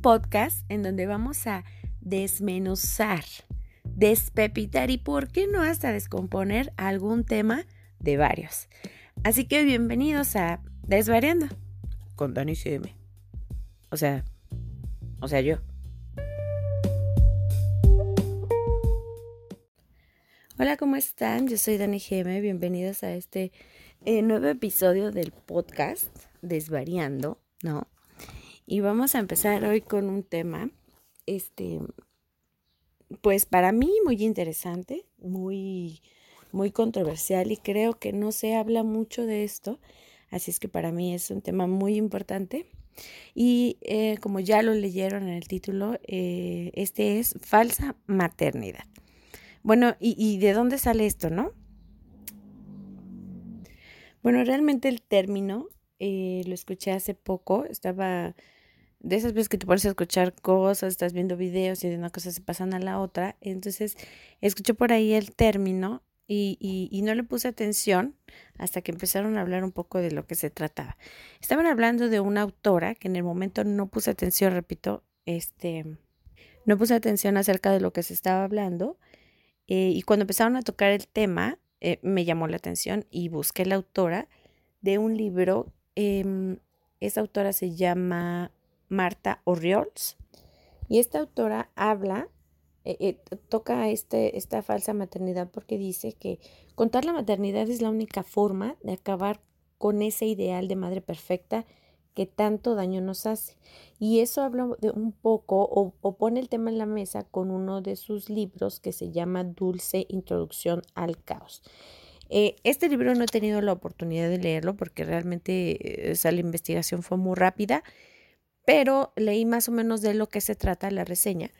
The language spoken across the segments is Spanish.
podcast en donde vamos a desmenuzar, despepitar y, ¿por qué no hasta descomponer algún tema de varios? Así que bienvenidos a Desvariando con Dani CM. O sea, o sea, yo. Hola, ¿cómo están? Yo soy Dani GM. Bienvenidos a este eh, nuevo episodio del podcast Desvariando, ¿no? Y vamos a empezar hoy con un tema, este, pues para mí muy interesante, muy, muy controversial y creo que no se habla mucho de esto, así es que para mí es un tema muy importante. Y eh, como ya lo leyeron en el título, eh, este es falsa maternidad. Bueno, ¿y, ¿y de dónde sale esto, no? Bueno, realmente el término eh, lo escuché hace poco, estaba de esas veces que te pones a escuchar cosas, estás viendo videos y de una cosa se pasan a la otra. Entonces, escuché por ahí el término y, y, no le puse atención hasta que empezaron a hablar un poco de lo que se trataba. Estaban hablando de una autora que en el momento no puse atención, repito, este, no puse atención acerca de lo que se estaba hablando. Eh, y cuando empezaron a tocar el tema, eh, me llamó la atención y busqué la autora de un libro. Eh, esa autora se llama Marta Oriols. Y esta autora habla, eh, eh, toca este, esta falsa maternidad porque dice que contar la maternidad es la única forma de acabar con ese ideal de madre perfecta que tanto daño nos hace. Y eso habla de un poco o, pone el tema en la mesa con uno de sus libros que se llama Dulce Introducción al Caos. Eh, este libro no he tenido la oportunidad de leerlo porque realmente esa la investigación fue muy rápida pero leí más o menos de lo que se trata la reseña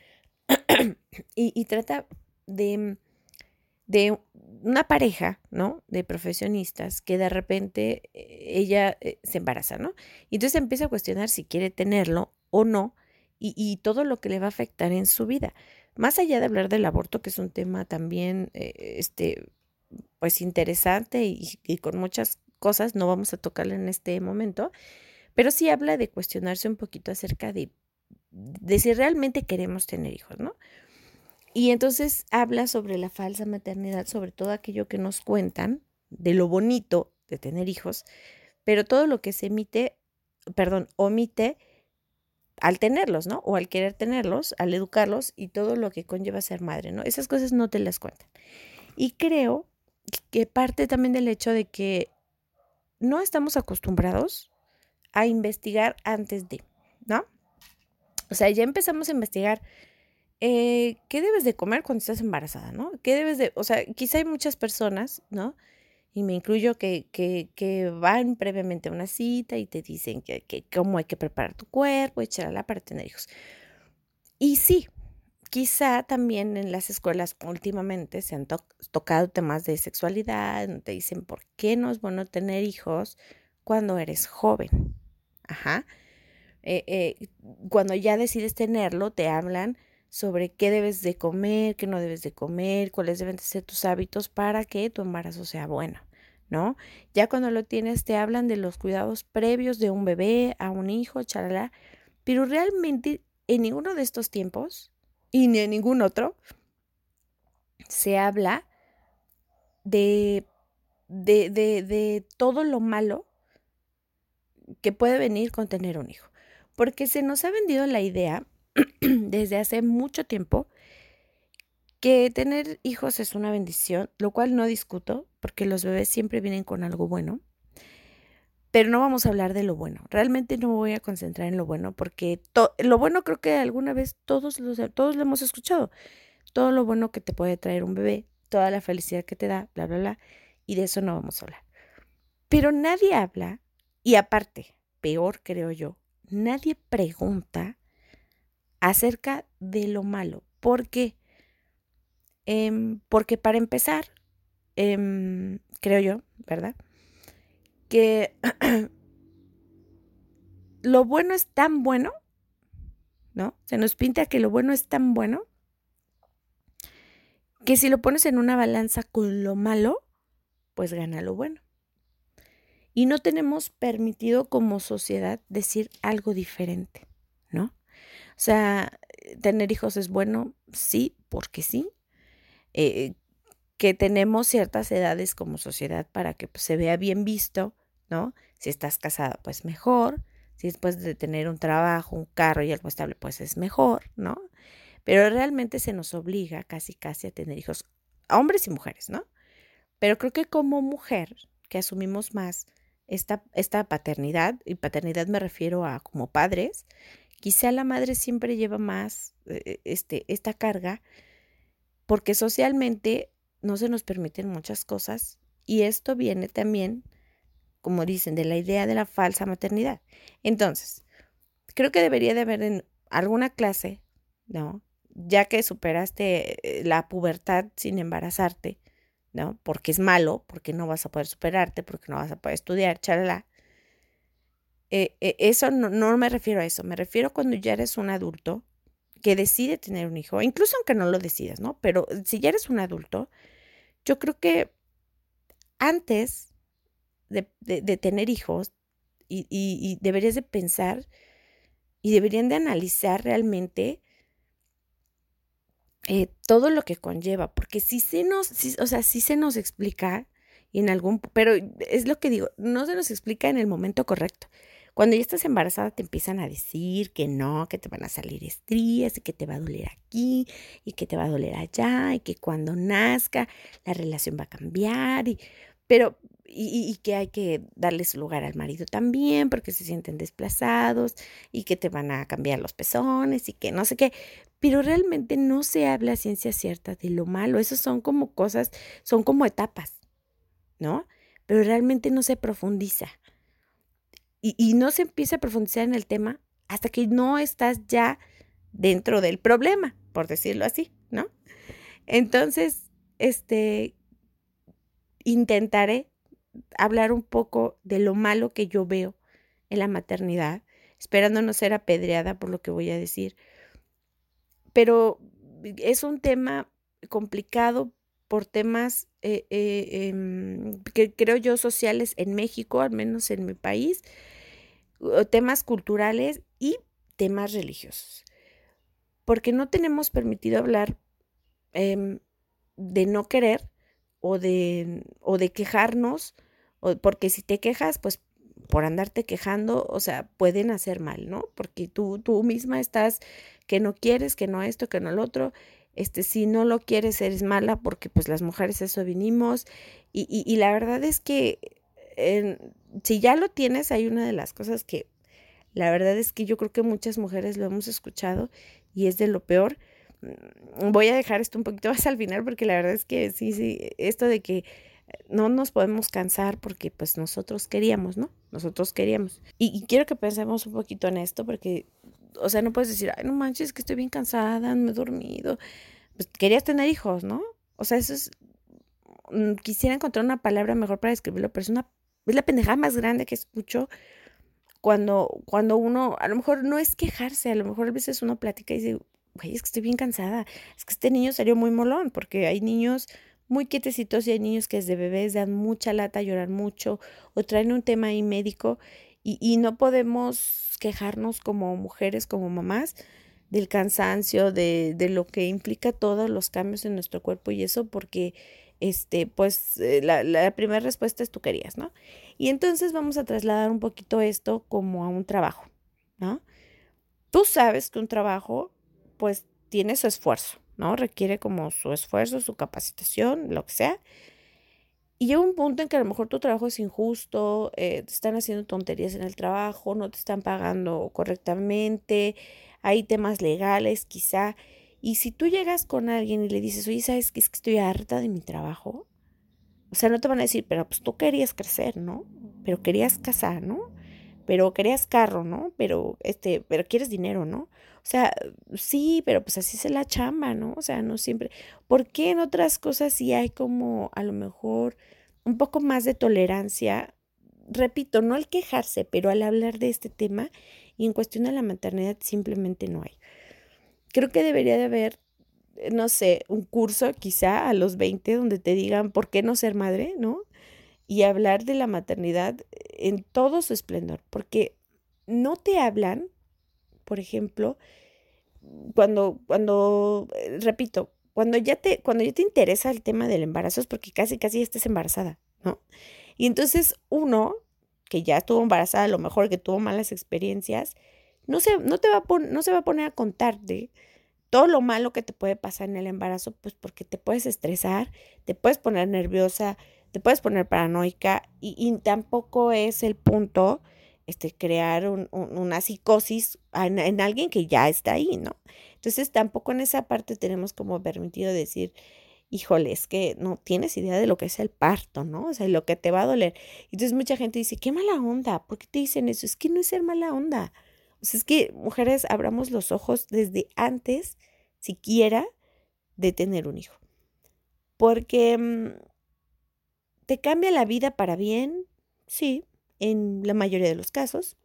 y, trata de, de una pareja, ¿no? De profesionistas que de repente eh, ella eh, se embaraza, ¿no? Y entonces empieza a cuestionar si quiere tenerlo o no y, todo lo que le va a afectar en su vida. Más allá de hablar del aborto, que es un tema también, eh, este, pues interesante y, y, con muchas cosas, no vamos a tocarle en este momento, pero sí habla de cuestionarse un poquito acerca de, si realmente queremos tener hijos, ¿no? Y entonces habla sobre la falsa maternidad, sobre todo aquello que nos cuentan de lo bonito de tener hijos, pero todo lo que se emite, perdón, omite al tenerlos, ¿no? O al querer tenerlos, al educarlos y todo lo que conlleva ser madre, ¿no? Esas cosas no te las cuentan. Y creo que parte también del hecho de que no estamos acostumbrados a investigar antes de, ¿no? O sea, ya empezamos a investigar eh, qué debes de comer cuando estás embarazada, ¿no? ¿Qué debes de, o sea, quizá hay muchas personas, ¿no? Y me incluyo que, que, van previamente a una cita y te dicen que, que cómo hay que preparar tu cuerpo, echarla para tener hijos. Y sí, quizá también en las escuelas últimamente se han tocado temas de sexualidad, te dicen por qué no es bueno tener hijos cuando eres joven, Ajá. Eh, eh, cuando ya decides tenerlo, te hablan sobre qué debes de comer, qué no debes de comer, cuáles deben de ser tus hábitos para que tu embarazo sea bueno, ¿no? Ya cuando lo tienes, te hablan de los cuidados previos de un bebé, a un hijo, charala, pero realmente en ninguno de estos tiempos, y ni en ningún otro, se habla de, de, de, de todo lo malo que puede venir con tener un hijo. Porque se nos ha vendido la idea desde hace mucho tiempo que tener hijos es una bendición, lo cual no discuto, porque los bebés siempre vienen con algo bueno. Pero no vamos a hablar de lo bueno. Realmente no me voy a concentrar en lo bueno, porque lo bueno creo que alguna vez todos, los, todos lo hemos escuchado. Todo lo bueno que te puede traer un bebé, toda la felicidad que te da, bla, bla, bla. Y de eso no vamos a hablar. Pero nadie habla y aparte, peor creo yo, nadie pregunta acerca de lo malo. ¿Por qué? Em, porque para empezar, em, creo yo, ¿verdad? Que lo bueno es tan bueno, ¿no? Se nos pinta que lo bueno es tan bueno que si lo pones en una balanza con lo malo, pues gana lo bueno. Y no tenemos permitido como sociedad decir algo diferente, ¿no? O sea, tener hijos es bueno, sí, porque sí. Eh, que tenemos ciertas edades como sociedad para que pues, se vea bien visto, ¿no? Si estás casada, pues mejor. Si después de tener un trabajo, un carro y algo estable, pues es mejor, ¿no? Pero realmente se nos obliga casi, casi a tener hijos, hombres y mujeres, ¿no? Pero creo que como mujer, que asumimos más esta, esta paternidad, y paternidad me refiero a como padres, quizá la madre siempre lleva más eh, este, esta carga, porque socialmente no se nos permiten muchas cosas, y esto viene también, como dicen, de la idea de la falsa maternidad. Entonces, creo que debería de haber en alguna clase, ¿no? Ya que superaste eh, la pubertad sin embarazarte, ¿no? Porque es malo, porque no vas a poder superarte, porque no vas a poder estudiar, chalala. Eh, eh, eso no, no, me refiero a eso, me refiero cuando ya eres un adulto que decide tener un hijo, incluso aunque no lo decidas, ¿no? Pero si ya eres un adulto, yo creo que antes de, tener hijos, y, y, deberías de pensar y deberían de analizar realmente eh, todo lo que conlleva, porque si se nos, o sea, si se nos explica en algún, pero es lo que digo, no se nos explica en el momento correcto. Cuando ya estás embarazada te empiezan a decir que no, que te van a salir estrías y que te va a doler aquí y que te va a doler allá y que cuando nazca la relación va a cambiar y pero y, que hay que darles lugar al marido también porque se sienten desplazados y que te van a cambiar los pezones y que no sé qué, pero realmente no se habla ciencia cierta de lo malo, eso son como cosas, son como etapas, ¿no? Pero realmente no se profundiza. Y, y no se empieza a profundizar en el tema hasta que no estás ya dentro del problema, por decirlo así, ¿no? Entonces, este, intentaré hablar un poco de lo malo que yo veo en la maternidad, esperando no ser apedreada por lo que voy a decir. Pero es un tema complicado por temas eh, eh, em, que creo yo sociales en México, al menos en mi país, temas culturales y temas religiosos. Porque no tenemos permitido hablar em, de no querer o de, o de quejarnos, o, porque si te quejas, pues por andarte quejando, o sea, pueden hacer mal, ¿no? Porque tú, tú misma estás que no quieres, que no esto, que no lo otro. Este, si no lo quieres, eres mala porque pues las mujeres eso vinimos. Y, y, la verdad es que si ya lo tienes, hay una de las cosas que la verdad es que yo creo que muchas mujeres lo hemos escuchado y es de lo peor voy a dejar esto un poquito más al final porque la verdad es que sí, sí, esto de que no nos podemos cansar porque pues nosotros queríamos, ¿no? Nosotros queríamos. Y, quiero que pensemos un poquito en esto porque, o sea, no puedes decir, ay, no manches, que estoy bien cansada, no he dormido. Pues querías tener hijos, ¿no? O sea, eso es, mm, quisiera encontrar una palabra mejor para describirlo, pero es una, es la pendejada más grande que escucho cuando, cuando uno, a lo mejor no es quejarse, a lo mejor a veces uno platica y dice, güey, es que estoy bien cansada, es que este niño salió muy molón, porque hay niños muy quietecitos y hay niños que desde bebés dan mucha lata, lloran mucho o traen un tema ahí médico y, y no podemos quejarnos como mujeres, como mamás, del cansancio, de, de, lo que implica todos los cambios en nuestro cuerpo y eso porque, este, pues, eh, la, la primera respuesta es tú querías, ¿no? Y entonces vamos a trasladar un poquito esto como a un trabajo, ¿no? Tú sabes que un trabajo pues tiene su esfuerzo, ¿no? Requiere como su esfuerzo, su capacitación, lo que sea. Y llega un punto en que a lo mejor tu trabajo es injusto, eh, te están haciendo tonterías en el trabajo, no te están pagando correctamente, hay temas legales quizá. Y si tú llegas con alguien y le dices, oye, ¿sabes qué? Es que estoy harta de mi trabajo. O sea, no te van a decir, pero pues tú querías crecer, ¿no? Pero querías casar, ¿no? Pero querías carro, ¿no? Pero, este, pero quieres dinero, ¿no? O sea, sí, pero pues así es la chamba, ¿no? O sea, no siempre. ¿Por qué en otras cosas sí hay como a lo mejor un poco más de tolerancia? Repito, no al quejarse, pero al hablar de este tema y en cuestión de la maternidad simplemente no hay. Creo que debería de haber, eh, no sé, un curso quizá a los 20 donde te digan por qué no ser madre, ¿no? Y hablar de la maternidad en todo su esplendor, porque no te hablan por ejemplo, cuando, cuando, eh, repito, cuando ya te, cuando ya te interesa el tema del embarazo es porque casi, casi ya estás embarazada, ¿no? Y entonces uno, que ya estuvo embarazada, a lo mejor que tuvo malas experiencias, no se, no te va a no se va a poner a contarte todo lo malo que te puede pasar en el embarazo, pues porque te puedes estresar, te puedes poner nerviosa, te puedes poner paranoica y, tampoco es el punto este, crear una psicosis en, en, alguien que ya está ahí, ¿no? Entonces tampoco en esa parte tenemos como permitido decir, híjole, es que no tienes idea de lo que es el parto, ¿no? O sea, lo que te va a doler. Entonces mucha gente dice, qué mala onda, ¿por qué te dicen eso? Es que no es ser mala onda. O sea, es que mujeres abramos los ojos desde antes, siquiera, de tener un hijo. Porque mm, te cambia la vida para bien, sí, en la mayoría de los casos.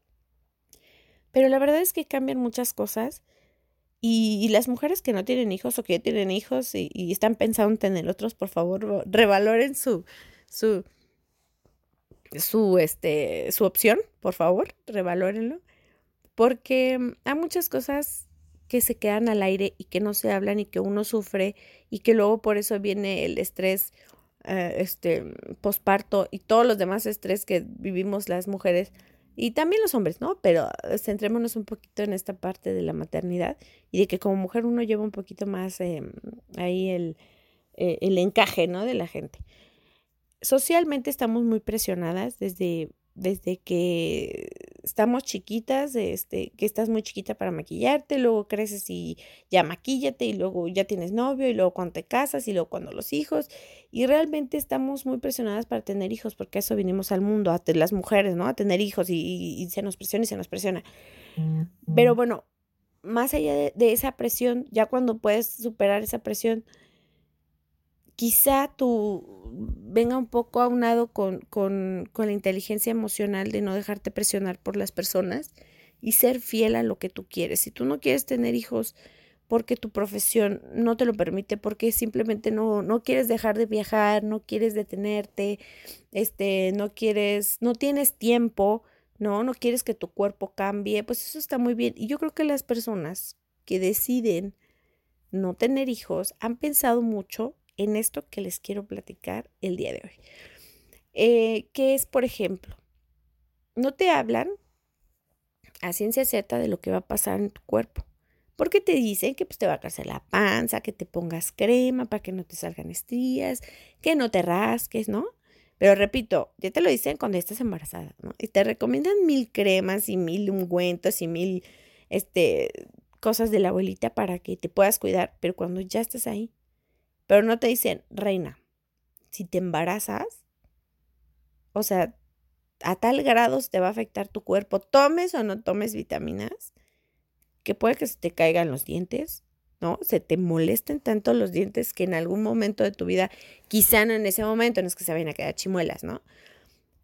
Pero la verdad es que cambian muchas cosas. Y, las mujeres que no tienen hijos o que ya tienen hijos y, están pensando en tener otros, por favor, revaloren su, su, su, este, su opción, por favor, revalórenlo porque mm, hay muchas cosas que se quedan al aire y que no se hablan y que uno sufre y que luego por eso viene el estrés eh, este posparto y todos los demás estrés que vivimos las mujeres y también los hombres, ¿no? Pero eh, centrémonos un poquito en esta parte de la maternidad y de que como mujer uno lleva un poquito más em, ahí el, eh, el encaje, ¿no? De la gente. Socialmente estamos muy presionadas desde desde que estamos chiquitas, este, que estás muy chiquita para maquillarte, luego creces y ya maquíllate y luego ya tienes novio y luego cuando te casas y luego cuando los hijos y realmente estamos muy presionadas para tener hijos porque eso vinimos al mundo, a las mujeres, ¿no? A tener hijos y, se nos presiona y se nos presiona. Pero bueno, más allá de esa presión, ya cuando puedes superar esa presión, quizá tú venga un poco aunado con, con, con la inteligencia emocional de no dejarte presionar por las personas y ser fiel a lo que tú quieres. Si tú no quieres tener hijos porque tu profesión no te lo permite, porque simplemente no, no quieres dejar de viajar, no quieres detenerte, este, no quieres, no tienes tiempo, no, no quieres que tu cuerpo cambie, pues eso está muy bien. Y yo creo que las personas que deciden no tener hijos han pensado mucho en esto que les quiero platicar el día de hoy. Eh, que es, por ejemplo, no te hablan a ciencia cierta de lo que va a pasar en tu cuerpo. Porque te dicen que pues, te va a crecer la panza, que te pongas crema para que no te salgan estrías, que no te rasques, ¿no? Pero repito, ya te lo dicen cuando estás embarazada, ¿no? Y te recomiendan mil cremas y mil ungüentos y mil este, cosas de la abuelita para que te puedas cuidar. Pero cuando ya estás ahí, pero no te dicen, reina, si te embarazas, o sea, a tal grado te va a afectar tu cuerpo, tomes o no tomes vitaminas, que puede que se te caigan los dientes, ¿no? Se te molesten tanto los dientes que en algún momento de tu vida, quizá no en ese momento, no es que se vayan a quedar chimuelas, ¿no?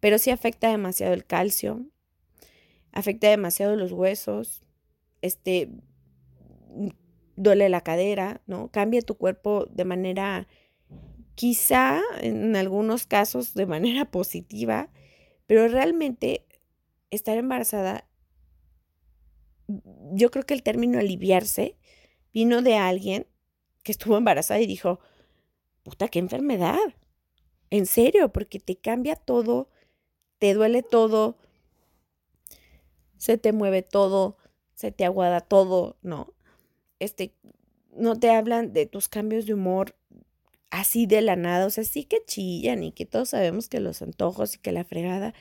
Pero sí afecta demasiado el calcio, afecta demasiado los huesos, este, duele la cadera, ¿no? Cambia tu cuerpo de manera, quizá en algunos casos de manera positiva, pero realmente estar embarazada, yo creo que el término aliviarse vino de alguien que estuvo embarazada y dijo, puta, qué enfermedad. En serio, porque te cambia todo, te duele todo, se te mueve todo, se te aguada todo, ¿no? Este, no te hablan de tus cambios de humor así de la nada, o sea, sí que chillan y que todos sabemos que los antojos y que la fregada,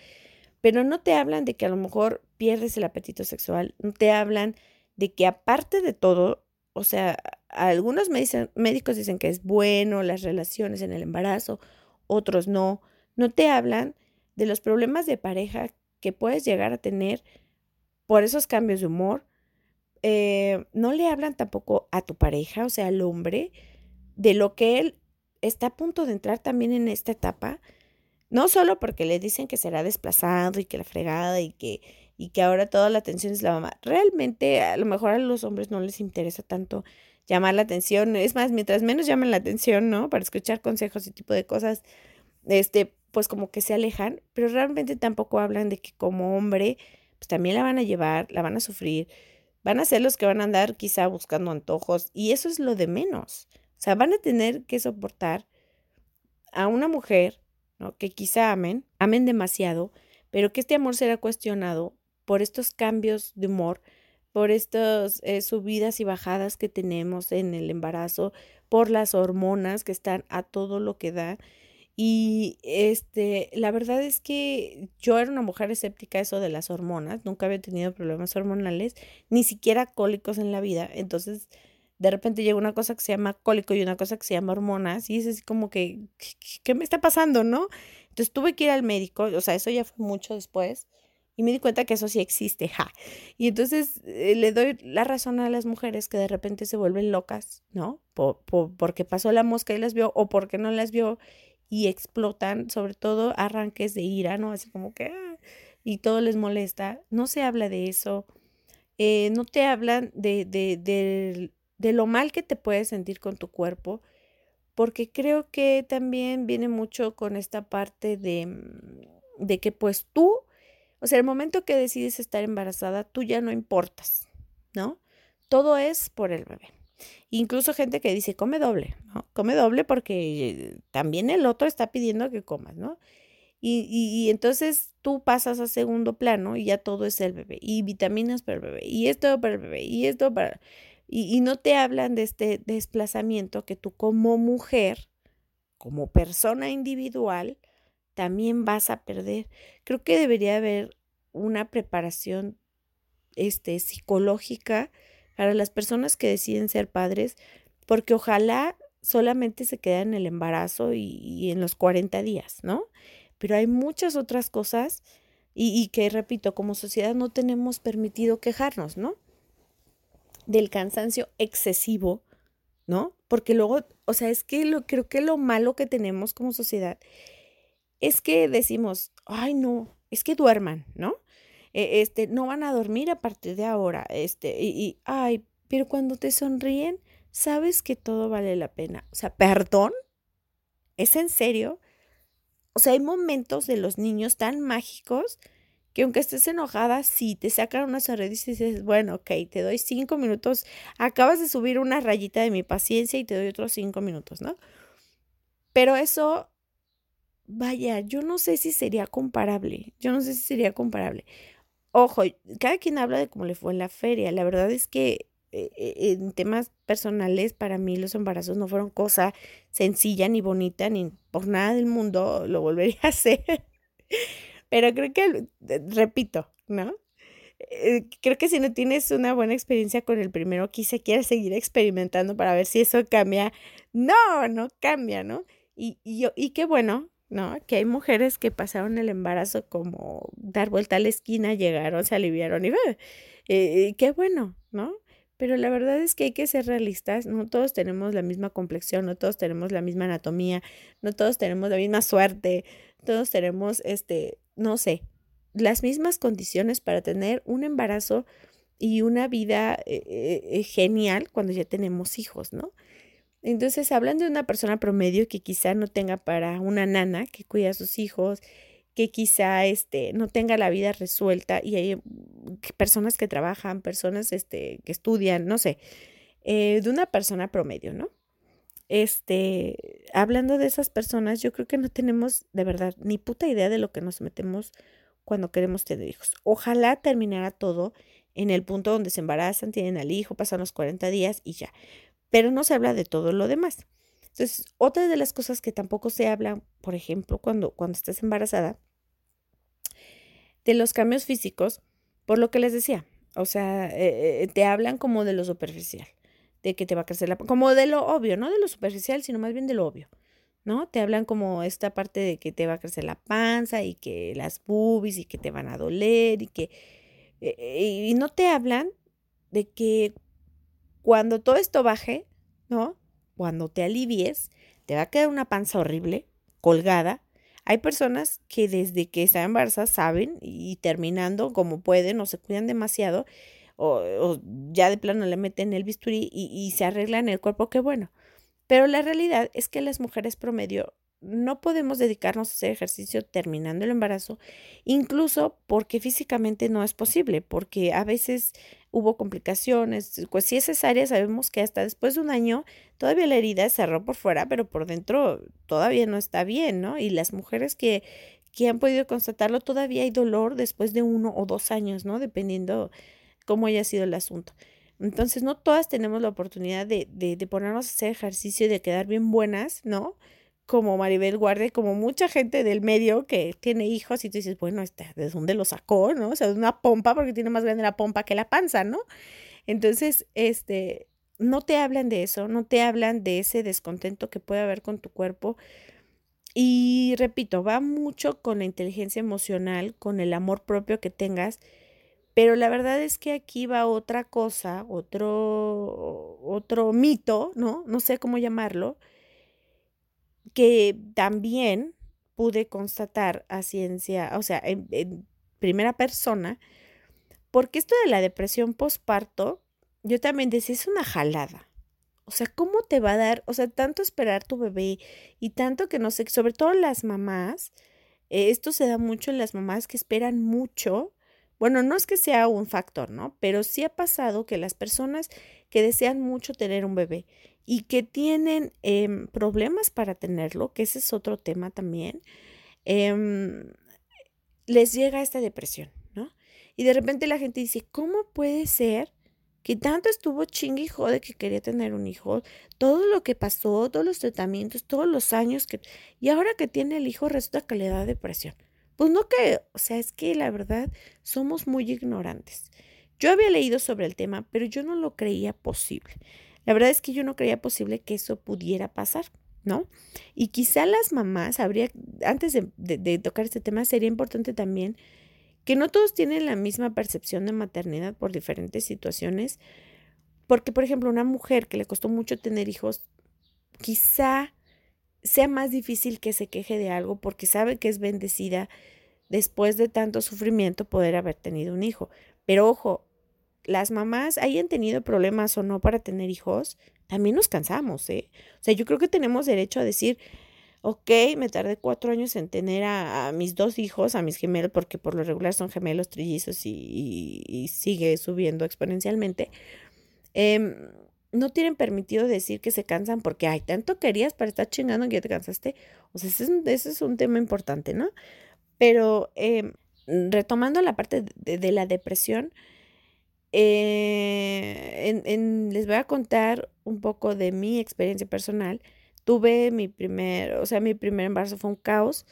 pero no te hablan de que a lo mejor pierdes el apetito sexual, no te hablan de que aparte de todo, o sea, algunos médicos dicen que es bueno las relaciones en el embarazo, otros no, no te hablan de los problemas de pareja que puedes llegar a tener por esos cambios de humor, eh, no le hablan tampoco a tu pareja, o sea, al hombre, de lo que él está a punto de entrar también en esta etapa, no solo porque le dicen que será desplazado y que la fregada y que, y que ahora toda la atención es la mamá. Realmente a lo mejor a los hombres no les interesa tanto llamar la atención. Es más, mientras menos llaman la atención, ¿no? Para escuchar consejos y tipo de cosas, este, pues como que se alejan, pero realmente tampoco hablan de que como hombre, pues también la van a llevar, la van a sufrir van a ser los que van a andar quizá buscando antojos y eso es lo de menos. O sea, van a tener que soportar a una mujer ¿no? que quizá amen, amen demasiado, pero que este amor será cuestionado por estos cambios de humor, por estas eh, subidas y bajadas que tenemos en el embarazo, por las hormonas que están a todo lo que da. Y este, la verdad es que yo era una mujer escéptica a eso de las hormonas, nunca había tenido problemas hormonales, ni siquiera cólicos en la vida. Entonces, de repente llega una cosa que se llama cólico y una cosa que se llama hormonas y es así como que, ¿qué, me está pasando, no? Entonces tuve que ir al médico, o sea, eso ya fue mucho después y me di cuenta que eso sí existe, ja. Y entonces eh, le doy la razón a las mujeres que de repente se vuelven locas, ¿no? Por, porque pasó la mosca y las vio o porque no las vio y explotan, sobre todo arranques de ira, ¿no? Así como que, ah, y todo les molesta. No se habla de eso. Eh, no te hablan de, de, de, de lo mal que te puedes sentir con tu cuerpo, porque creo que también viene mucho con esta parte de, mm, de que pues tú, o sea, el momento que decides estar embarazada, tú ya no importas, ¿no? Todo es por el bebé. Incluso gente que dice, come doble, ¿no? Come doble porque también el otro está pidiendo que comas, ¿no? Y, y, entonces tú pasas a segundo plano y ya todo es el bebé, y vitaminas para el bebé, y esto para el bebé, y esto para... Y, y no te hablan de este desplazamiento que tú como mujer, como persona individual, también vas a perder. Creo que debería haber una preparación este, psicológica para las personas que deciden ser padres, porque ojalá solamente se quede en el embarazo y, en los 40 días, ¿no? Pero hay muchas otras cosas y, que, repito, como sociedad no tenemos permitido quejarnos, ¿no? Del cansancio excesivo, ¿no? Porque luego, o sea, es que lo, creo que lo malo que tenemos como sociedad es que decimos, ay, no, es que duerman, ¿no? E, este, no van a dormir a partir de ahora, este, y, ay, pero cuando te sonríen, sabes que todo vale la pena. O sea, perdón, ¿es en serio? O sea, hay momentos de los niños tan mágicos que aunque estés enojada, sí, te sacan una sonrisa y dices, bueno, ok, te doy cinco minutos, acabas de subir una rayita de mi paciencia y te doy otros cinco minutos, ¿no? Pero eso, vaya, yo no sé si sería comparable, yo no sé si sería comparable. Ojo, cada quien habla de cómo le fue en la feria. La verdad es que eh, eh, en temas personales, para mí los embarazos no fueron cosa sencilla ni bonita, ni por nada del mundo lo volvería a hacer. Pero creo que, repito, ¿no? Eh, creo que si no tienes una buena experiencia con el primero, quizá quieras seguir experimentando para ver si eso cambia. No, no cambia, ¿no? Y, y, y qué bueno, ¿no? Que hay mujeres que pasaron el embarazo como dar vuelta a la esquina, llegaron, se aliviaron y eh, eh, qué bueno, ¿no? Pero la verdad es que hay que ser realistas, no todos tenemos la misma complexión, no todos tenemos la misma anatomía, no todos tenemos la misma suerte, todos tenemos, este, no sé, las mismas condiciones para tener un embarazo y una vida eh, genial cuando ya tenemos hijos, ¿no? Entonces, hablan de una persona promedio que quizá no tenga para una nana que cuida a sus hijos, que quizá este, no tenga la vida resuelta y hay mm, personas que trabajan, personas este, que estudian, no sé, eh, de una persona promedio, ¿no? Este, hablando de esas personas, yo creo que no tenemos de verdad ni puta idea de lo que nos metemos cuando queremos tener hijos. Ojalá terminara todo en el punto donde se embarazan, tienen al hijo, pasan los 40 días y ya pero no se habla de todo lo demás. Entonces, otra de las cosas que tampoco se habla, por ejemplo, cuando, cuando estás embarazada, de los cambios físicos, por lo que les decía, o sea, eh, eh, te hablan como de lo superficial, de que te va a crecer la, como de lo obvio, no de lo superficial, sino más bien de lo obvio, ¿no? Te hablan como esta parte de que te va a crecer la panza y que las boobies y que te van a doler y que, eh, y no te hablan de que cuando todo esto baje, ¿no? Cuando te alivies, te va a quedar una panza horrible, colgada. Hay personas que desde que están embarazadas saben y terminando como pueden o se cuidan demasiado o, ya de plano le meten el bisturí y, y se arreglan el cuerpo, qué bueno. Pero la realidad es que las mujeres promedio no podemos dedicarnos a hacer ejercicio terminando el embarazo, incluso porque físicamente no es posible, porque a veces hubo complicaciones. Pues si es cesárea, sabemos que hasta después de un año todavía la herida cerró por fuera, pero por dentro todavía no está bien, ¿no? Y las mujeres que, que han podido constatarlo, todavía hay dolor después de uno o dos años, ¿no? Dependiendo cómo haya sido el asunto. Entonces, no todas tenemos la oportunidad de, de, de ponernos a hacer ejercicio y de quedar bien buenas, ¿no? Como Maribel Guardia, como mucha gente del medio que tiene hijos y tú dices, bueno, este, ¿de dónde lo sacó? ¿No? O sea, de una pompa porque tiene más grande la pompa que la panza, ¿no? Entonces, este, no te hablan de eso, no te hablan de ese descontento que puede haber con tu cuerpo. Y repito, va mucho con la inteligencia emocional, con el amor propio que tengas, pero la verdad es que aquí va otra cosa, otro, otro mito, ¿no? No sé cómo llamarlo, que también pude constatar a ciencia, o sea, en, primera persona, porque esto de la depresión postparto, yo también decía, es una jalada. O sea, ¿cómo te va a dar? O sea, tanto esperar tu bebé y tanto que no sé, sobre todo las mamás, eh, esto se da mucho en las mamás que esperan mucho. Bueno, no es que sea un factor, ¿no? Pero sí ha pasado que las personas que desean mucho tener un bebé y que tienen em, problemas para tenerlo, que ese es otro tema también, em, les llega esta depresión, ¿no? Y de repente la gente dice, ¿cómo puede ser que tanto estuvo chingue y jode que quería tener un hijo, todo lo que pasó, todos los tratamientos, todos los años que... Y ahora que tiene el hijo resulta que le da depresión. Pues no que, o sea, es que la verdad somos muy ignorantes. Yo había leído sobre el tema, pero yo no lo creía posible. La verdad es que yo no creía posible que eso pudiera pasar, ¿no? Y quizá las mamás, habría, antes de, tocar este tema, sería importante también que no todos tienen la misma percepción de maternidad por diferentes situaciones, porque, por ejemplo, una mujer que le costó mucho tener hijos, quizá sea más difícil que se queje de algo porque sabe que es bendecida después de tanto sufrimiento poder haber tenido un hijo. Pero ojo, las mamás hayan tenido problemas o no para tener hijos, también nos cansamos, ¿eh? O sea, yo creo que tenemos derecho a decir, ok, me tardé cuatro años en tener a, mis dos hijos, a mis gemelos, porque por lo regular son gemelos trillizos y, sigue subiendo exponencialmente. Em, no tienen permitido decir que se cansan porque, hay tanto querías para estar chingando que ya te cansaste. O sea, ese es, un tema importante, ¿no? Pero em, retomando la parte de la depresión, eh, les voy a contar un poco de mi experiencia personal. Tuve mi primer, o sea, mi primer embarazo fue un caos,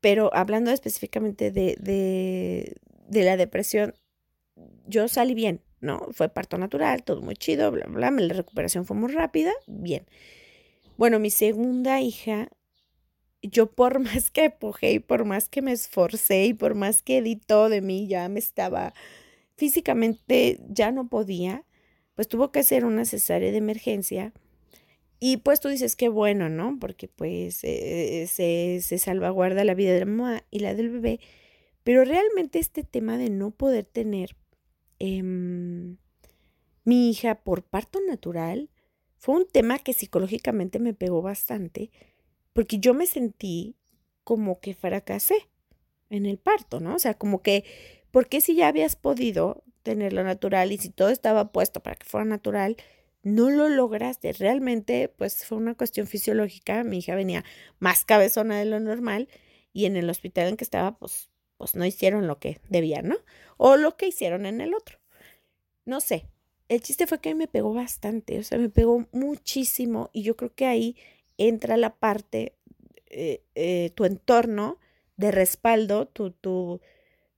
pero hablando específicamente de, de, de la depresión, yo salí bien, ¿no? Fue parto natural, todo muy chido, bla, bla, la recuperación fue muy rápida, bien. Bueno, mi segunda hija, yo por más que empujé y por más que me esforcé y por más que di todo de mí, ya me estaba físicamente ya no podía, pues tuvo que hacer una cesárea de emergencia. Y pues tú dices que bueno, ¿no? Porque pues eh, se, se, salvaguarda la vida de la mamá y la del bebé. Pero realmente este tema de no poder tener em, mi hija por parto natural fue un tema que psicológicamente me pegó bastante porque yo me sentí como que fracasé en el parto, ¿no? O sea, como que porque si ya habías podido tenerlo natural y si todo estaba puesto para que fuera natural, no lo lograste. Realmente, pues fue una cuestión fisiológica. Mi hija venía más cabezona de lo normal y en el hospital en que estaba, pues, pues no hicieron lo que debían, ¿no? O lo que hicieron en el otro. No sé. El chiste fue que me pegó bastante, o sea, me pegó muchísimo y yo creo que ahí entra la parte, eh, eh, tu entorno de respaldo, tu, tu,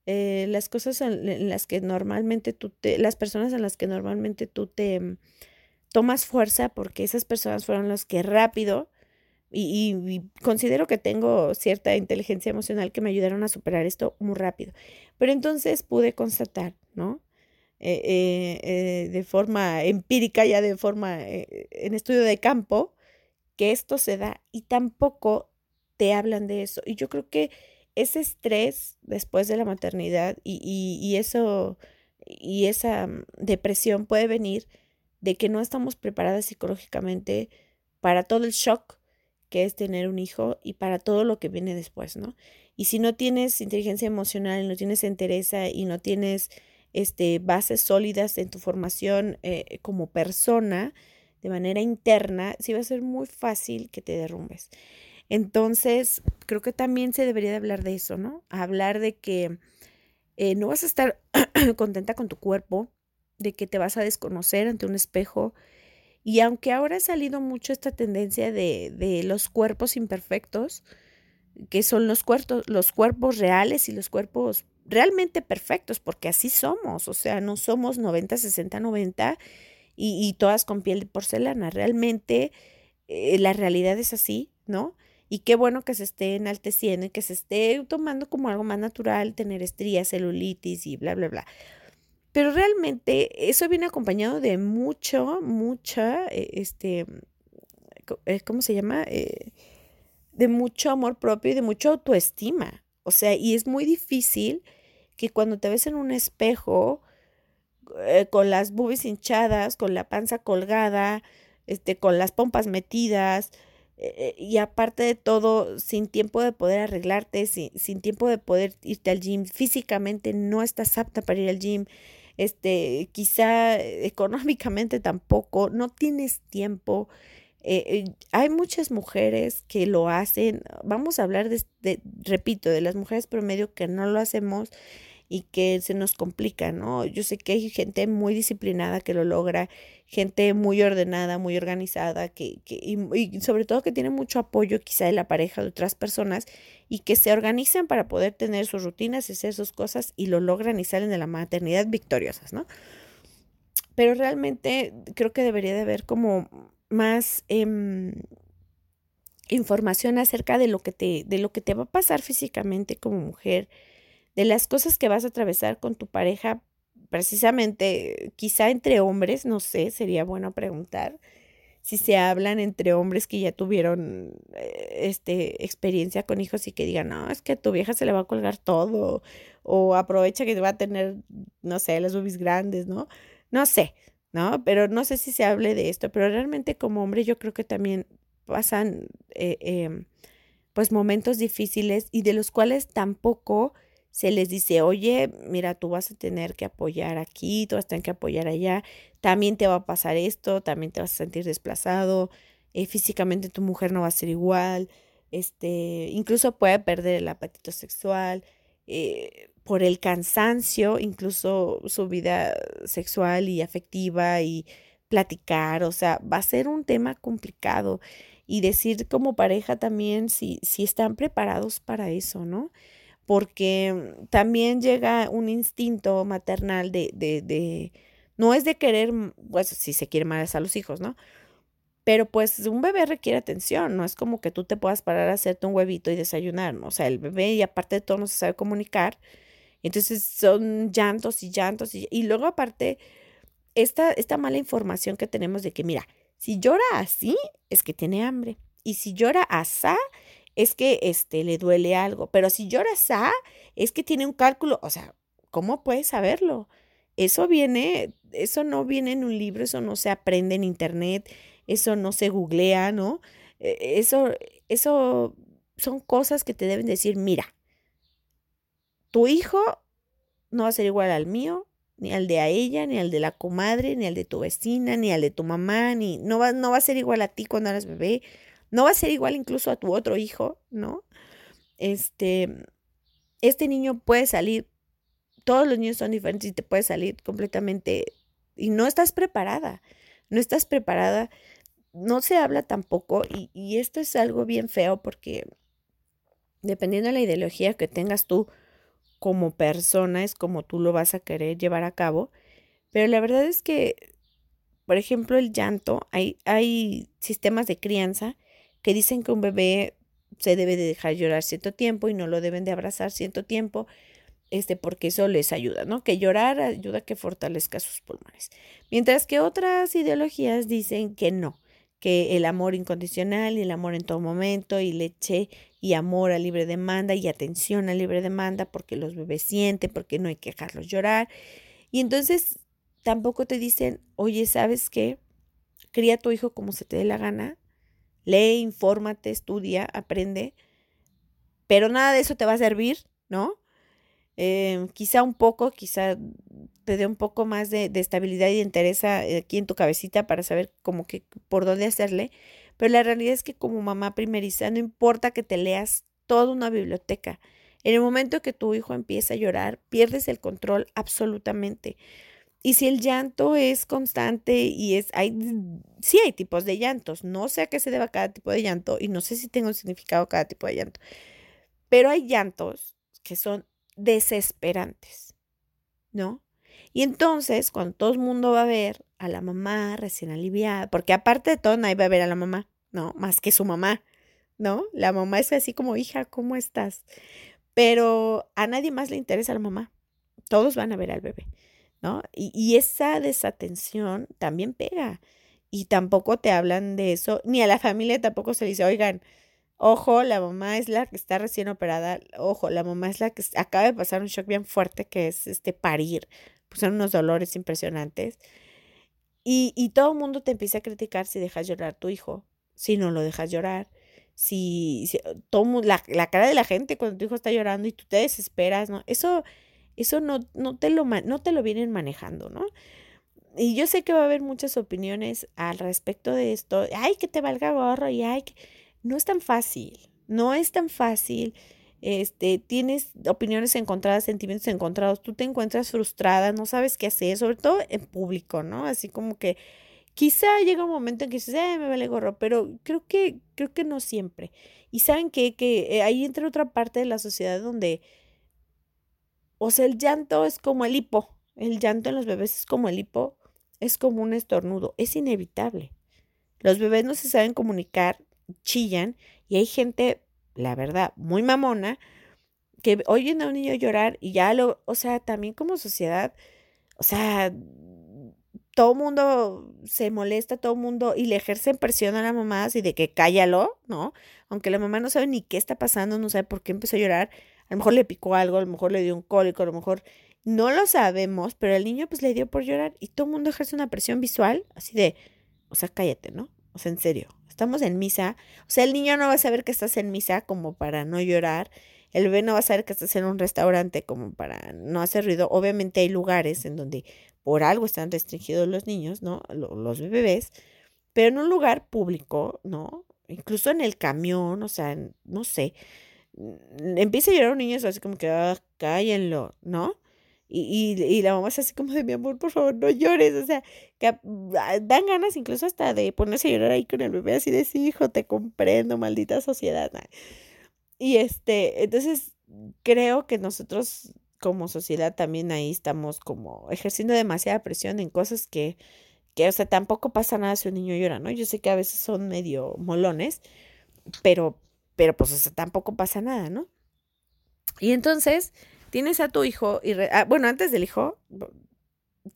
eh, las cosas en, las que normalmente tú te, las personas en las que normalmente tú te mm, tomas fuerza porque esas personas fueron las que rápido y, considero que tengo cierta inteligencia emocional que me ayudaron a superar esto muy rápido. Pero entonces pude constatar, ¿no? Eh, eh, de forma empírica, ya de forma en estudio de campo, que esto se da y tampoco te hablan de eso. Y yo creo que ese estrés después de la maternidad y, eso y esa mm, depresión puede venir de que no estamos preparadas psicológicamente para todo el shock que es tener un hijo y para todo lo que viene después, ¿no? Y si no tienes inteligencia emocional, no tienes entereza y no tienes este, bases sólidas en tu formación eh, como persona, de manera interna, sí va a ser muy fácil que te derrumbes. Entonces, creo que también se debería de hablar de eso, ¿no? Hablar de que eh, no vas a estar contenta con tu cuerpo, de que te vas a desconocer ante un espejo. Y aunque ahora ha salido mucho esta tendencia de, de los cuerpos imperfectos, que son los cuerpos, los cuerpos reales y los cuerpos realmente perfectos, porque así somos, o sea, no somos 90, 60, 90 y, y todas con piel de porcelana, realmente eh, la realidad es así, ¿no? Y qué bueno que se esté enalteciendo y que se esté tomando como algo más natural tener estrías, celulitis y bla, bla, bla. Pero realmente eso viene acompañado de mucho, mucha, eh, este, eh, ¿cómo se llama? de mucho amor propio y de mucha autoestima. O sea, y es muy difícil que cuando te ves en un espejo eh, con las boobies hinchadas, con la panza colgada, este, con las pompas metidas, eh, y aparte de todo, sin tiempo de poder arreglarte, sin, sin, tiempo de poder irte al gym, físicamente no estás apta para ir al gym, este, quizá económicamente tampoco, no tienes tiempo, eh, eh, hay muchas mujeres que lo hacen, vamos a hablar de, repito, de las mujeres promedio que no lo hacemos y que se nos complica, ¿no? Yo sé que hay gente muy disciplinada que lo logra, gente muy ordenada, muy organizada, que, que y, sobre todo que tiene mucho apoyo quizá de la pareja de otras personas y que se organizan para poder tener sus rutinas y hacer sus cosas y lo logran y salen de la maternidad victoriosas, ¿no? Pero realmente creo que debería de haber como más em, información acerca de lo, que te, de lo que te va a pasar físicamente como mujer, de las cosas que vas a atravesar con tu pareja, precisamente quizá entre hombres, no sé, sería bueno preguntar si se hablan entre hombres que ya tuvieron eh, este experiencia con hijos y que digan, no, es que a tu vieja se le va a colgar todo, o aprovecha que va a tener, no sé, las boobies grandes, ¿no? No sé, ¿no? Pero no sé si se hable de esto, pero realmente como hombre yo creo que también pasan eh, em, pues momentos difíciles y de los cuales tampoco se les dice, oye, mira, tú vas a tener que apoyar aquí, tú vas a tener que apoyar allá, también te va a pasar esto, también te vas a sentir desplazado, eh, físicamente tu mujer no va a ser igual, este, incluso puede perder el apetito sexual, eh, por el cansancio, incluso su vida sexual y afectiva y platicar, o sea, va a ser un tema complicado y decir como pareja también si, si están preparados para eso, ¿no? Porque también llega un instinto maternal de, de, de no es de querer, pues si se quiere más a los hijos, ¿no? Pero pues un bebé requiere atención, no es como que tú te puedas parar a hacerte un huevito y desayunar, ¿no? O sea, el bebé y aparte de todo no se sabe comunicar, entonces son llantos y llantos y, y luego aparte esta, esta mala información que tenemos de que mira, si llora así es que tiene hambre y si llora asá es que este le duele algo, pero si llora asá es que tiene un cálculo, o sea, ¿cómo puedes saberlo? Eso viene, eso no viene en un libro, eso no se aprende en internet, eso no se googlea, ¿no? E, eso, eso son cosas que te deben decir, mira, tu hijo no va a ser igual al mío, ni al de a ella, ni al de la comadre, ni al de tu vecina, ni al de tu mamá, ni no va, no va a ser igual a ti cuando eras bebé, no va a ser igual incluso a tu otro hijo, ¿no? Este, este niño puede salir, todos los niños son diferentes y te puede salir completamente y no estás preparada, no estás preparada, no se habla tampoco y, esto es algo bien feo porque dependiendo de la ideología que tengas tú, como persona es como tú lo vas a querer llevar a cabo. Pero la verdad es que, por ejemplo, el llanto, hay, hay sistemas de crianza que dicen que un bebé se debe de dejar llorar cierto tiempo y no lo deben de abrazar cierto tiempo, este, porque eso les ayuda, ¿no? Que llorar ayuda a que fortalezca sus pulmones. Mientras que otras ideologías dicen que no, que el amor incondicional y el amor en todo momento y leche y amor a libre demanda y atención a libre demanda porque los bebés sienten, porque no hay que dejarlos llorar. Y entonces tampoco te dicen, oye, ¿sabes qué? Cría a tu hijo como se te dé la gana, lee, infórmate, estudia, aprende, pero nada de eso te va a servir, ¿no? Eh, quizá un poco, quizá te dé un poco más de, de estabilidad y de interés aquí en tu cabecita para saber como que por dónde hacerle. Pero la realidad es que como mamá primeriza, no importa que te leas toda una biblioteca. En el momento que tu hijo empieza a llorar, pierdes el control absolutamente. Y si el llanto es constante y es, hay, sí hay tipos de llantos, no sé a qué se deba cada tipo de llanto y no sé si tengo un significado cada tipo de llanto, pero hay llantos que son desesperantes, ¿no? Y entonces, cuando todo el mundo va a ver a la mamá recién aliviada, porque aparte de todo, nadie va a ver a la mamá, ¿no? Más que su mamá, ¿no? La mamá es así como, hija, ¿cómo estás? Pero a nadie más le interesa la mamá. Todos van a ver al bebé, Y, esa desatención también pega. Y tampoco te hablan de eso, ni a la familia tampoco se le dice, oigan, ojo, la mamá es la que está recién operada, ojo, la mamá es la que acaba de pasar un shock bien fuerte que es este parir, pues son unos dolores impresionantes. Y, todo el mundo te empieza a criticar si dejas llorar a tu hijo, si no lo dejas llorar, si, si todo, la, cara de la gente cuando tu hijo está llorando y tú te desesperas, ¿no? Eso, eso no, no, te lo, no te lo vienen manejando, ¿no? Y yo sé que va a haber muchas opiniones al respecto de esto. Ay, que te valga gorro y ay, que... no es tan fácil, no es tan fácil. Este, tienes opiniones encontradas, sentimientos encontrados, tú te encuentras frustrada, no sabes qué hacer, sobre todo en público, ¿no? Así como que Quizá llega un momento en que dices, eh, me vale gorro, pero creo que, creo que no siempre. Y saben qué? que eh, ahí entra otra parte de la sociedad donde, o sea, el llanto es como el hipo, el llanto en los bebés es como el hipo, es como un estornudo, es inevitable. Los bebés no se saben comunicar, chillan, y hay gente, la verdad, muy mamona, que oyen a un niño llorar y ya lo, o sea, también como sociedad, o sea, todo mundo se molesta, todo mundo, y le ejercen presión a la mamá así de que cállalo, ¿no? Aunque la mamá no sabe ni qué está pasando, no sabe por qué empezó a llorar, a lo mejor le picó algo, a lo mejor le dio un cólico, a lo mejor no lo sabemos, pero el niño pues le dio por llorar y todo el mundo ejerce una presión visual así de, o sea, cállate, ¿no? O sea, en serio, estamos en misa, o sea, el niño no va a saber que estás en misa como para no llorar, el bebé no va a saber que estás en un restaurante como para no hacer ruido. Obviamente hay lugares en donde por algo están restringidos los niños, ¿no? Los bebés, pero en un lugar público, ¿no? Incluso en el camión, o sea, no sé, empieza a llorar un niño así como que, ah, cállenlo, ¿no? Y, y, y, la mamá es así como de mi amor, por favor, no llores. O sea, que ah, dan ganas incluso hasta de ponerse a llorar ahí con el bebé, así de sí, hijo, te comprendo, maldita sociedad. Y este, entonces creo que nosotros como sociedad también ahí estamos como ejerciendo demasiada presión en cosas que, que, o sea, tampoco pasa nada si un niño llora, ¿no? Yo sé que a veces son medio molones, pero, pero pues, tampoco pasa nada, ¿no? Y entonces tienes a tu hijo, y ah, bueno, antes del hijo,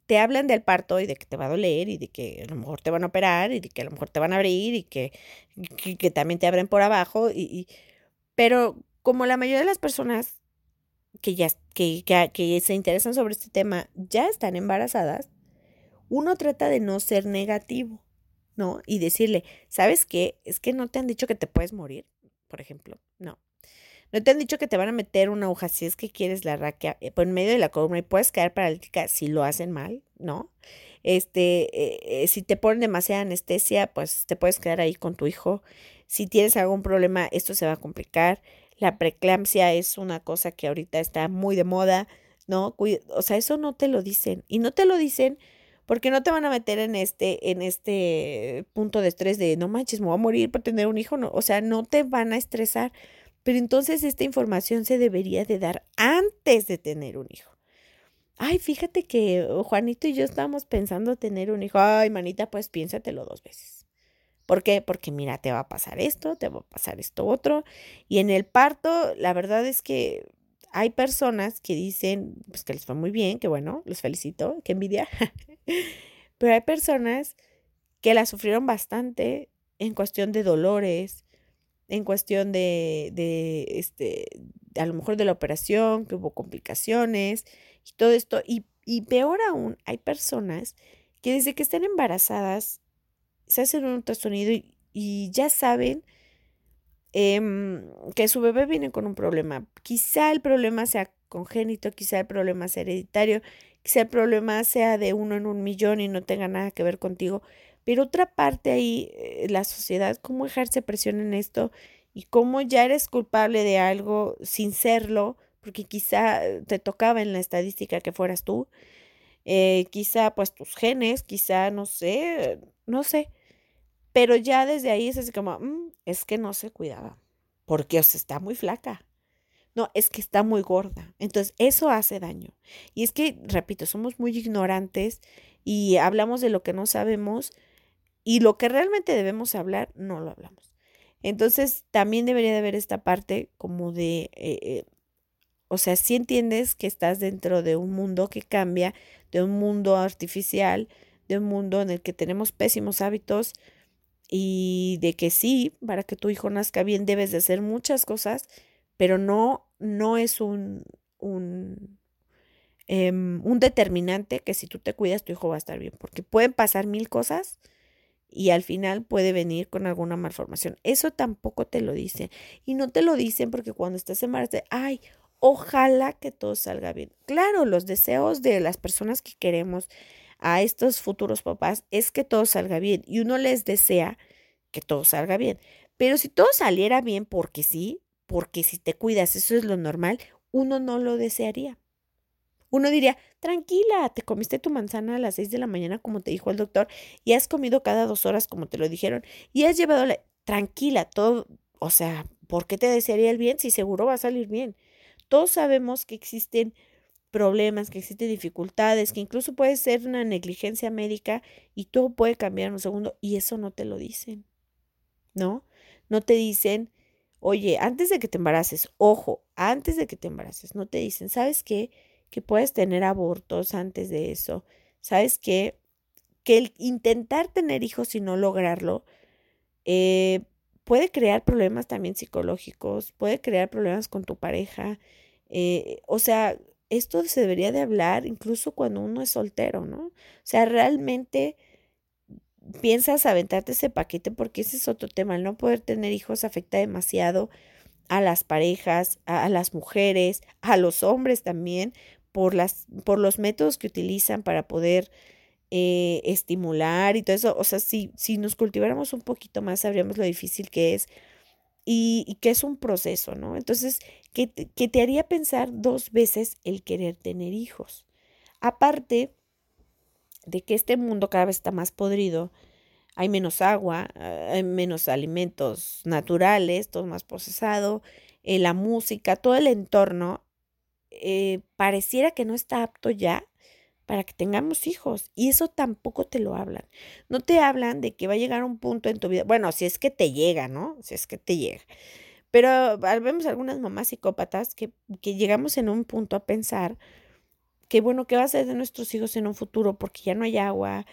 te hablan del parto y de que te va a doler y de que a lo mejor te van a operar y de que a lo mejor te van a abrir y que, que, también te abren por abajo, y, pero como la mayoría de las personas que ya que, que, se interesan sobre este tema ya están embarazadas, uno trata de no ser negativo, ¿no? Y decirle, ¿sabes qué? Es que no te han dicho que te puedes morir, por ejemplo. No. No te han dicho que te van a meter una aguja si es que quieres la raquia eh, por medio de la columna y puedes caer paralítica si lo hacen mal, ¿no? Este, eh, eh, si te ponen demasiada anestesia, pues te puedes quedar ahí con tu hijo. Si tienes algún problema, esto se va a complicar. La preeclampsia es una cosa que ahorita está muy de moda, ¿no? O sea, eso no te lo dicen. Y no te lo dicen porque no te van a meter en este, en este punto de estrés de no manches, me voy a morir por tener un hijo. No, o sea, no te van a estresar. Pero entonces esta información se debería de dar antes de tener un hijo. Ay, fíjate que Juanito y yo estábamos pensando tener un hijo. Ay, manita, pues piénsatelo dos veces. ¿Por qué? Porque mira, te va a pasar esto, te va a pasar esto otro. Y en el parto, la verdad es que hay personas que dicen, pues que les fue muy bien, que bueno, los felicito, que envidia. Pero hay personas que la sufrieron bastante en cuestión de dolores, en cuestión de, de, este, a lo mejor de la operación, que hubo complicaciones y todo esto. Y, y peor aún, hay personas que desde que están embarazadas se hacen un ultrasonido y, ya saben em, que su bebé viene con un problema. Quizá el problema sea congénito, quizá el problema sea hereditario, quizá el problema sea de uno en un millón y no tenga nada que ver contigo. Pero otra parte ahí, eh, la sociedad, cómo ejerce presión en esto y cómo ya eres culpable de algo sin serlo, porque quizá te tocaba en la estadística que fueras tú, eh, quizá pues tus genes, quizá no sé, no sé, pero ya desde ahí es así como, mm, es que no se cuidaba, porque os está muy flaca. No, es que está muy gorda. Entonces, eso hace daño. Y es que, repito, somos muy ignorantes y hablamos de lo que no sabemos y lo que realmente debemos hablar, no lo hablamos. Entonces, también debería de haber esta parte como de, eh, eh, o sea, si entiendes que estás dentro de un mundo que cambia, de un mundo artificial, de un mundo en el que tenemos pésimos hábitos, y de que sí, para que tu hijo nazca bien debes de hacer muchas cosas, pero no, no es un, un, em, un determinante que si tú te cuidas tu hijo va a estar bien, porque pueden pasar mil cosas y al final puede venir con alguna malformación. Eso tampoco te lo dicen. Y no te lo dicen porque cuando estás embarazada, ay, ojalá que todo salga bien. Claro, los deseos de las personas que queremos a estos futuros papás es que todo salga bien y uno les desea que todo salga bien. Pero si todo saliera bien porque sí, porque si te cuidas, eso es lo normal, uno no lo desearía. Uno diría, tranquila, te comiste tu manzana a las seis de la mañana como te dijo el doctor y has comido cada dos horas como te lo dijeron y has llevado la... Tranquila, todo, o sea, ¿por qué te desearía el bien si seguro va a salir bien? Todos sabemos que existen problemas, que existen dificultades, que incluso puede ser una negligencia médica y todo puede cambiar en un segundo y eso no te lo dicen, ¿no? No te dicen, oye, antes de que te embaraces, ojo, antes de que te embaraces, no te dicen, ¿sabes qué? Que puedes tener abortos antes de eso, ¿sabes qué? Que el intentar tener hijos y no lograrlo eh, puede crear problemas también psicológicos, puede crear problemas con tu pareja, eh, o sea, esto se debería de hablar incluso cuando uno es soltero, ¿no? O sea, realmente piensas aventarte ese paquete porque ese es otro tema. El no poder tener hijos afecta demasiado a las parejas, a, las mujeres, a los hombres también, por, las, por los métodos que utilizan para poder eh, estimular y todo eso. O sea, si, si nos cultiváramos un poquito más, sabríamos lo difícil que es y, que es un proceso, ¿no? Entonces, que, que te haría pensar dos veces el querer tener hijos. Aparte de que este mundo cada vez está más podrido, hay menos agua, hay menos alimentos naturales, todo más procesado, eh, la música, todo el entorno eh, pareciera que no está apto ya para que tengamos hijos. Y eso tampoco te lo hablan. No te hablan de que va a llegar un punto en tu vida. Bueno, si es que te llega, ¿no? Si es que te llega. Pero vemos algunas mamás psicópatas que, que llegamos en un punto a pensar que, bueno, ¿qué va a ser de nuestros hijos en un futuro? Porque ya no hay agua,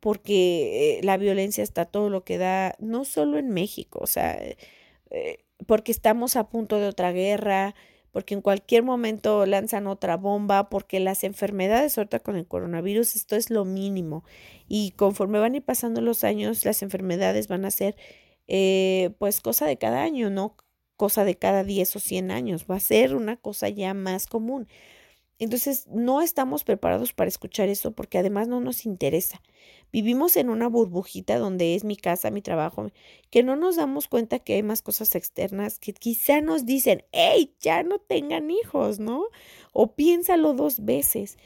porque eh, la violencia está todo lo que da, no solo en México, o sea, eh, porque estamos a punto de otra guerra, porque en cualquier momento lanzan otra bomba, porque las enfermedades ahorita con el coronavirus, esto es lo mínimo. Y conforme van a ir pasando los años, las enfermedades van a ser eh, pues cosa de cada año, no cosa de cada 10 o 100 años, va a ser una cosa ya más común. Entonces, no estamos preparados para escuchar eso porque además no nos interesa. Vivimos en una burbujita donde es mi casa, mi trabajo, que no nos damos cuenta que hay más cosas externas que quizá nos dicen, hey, ya no tengan hijos, ¿no? O piénsalo dos veces.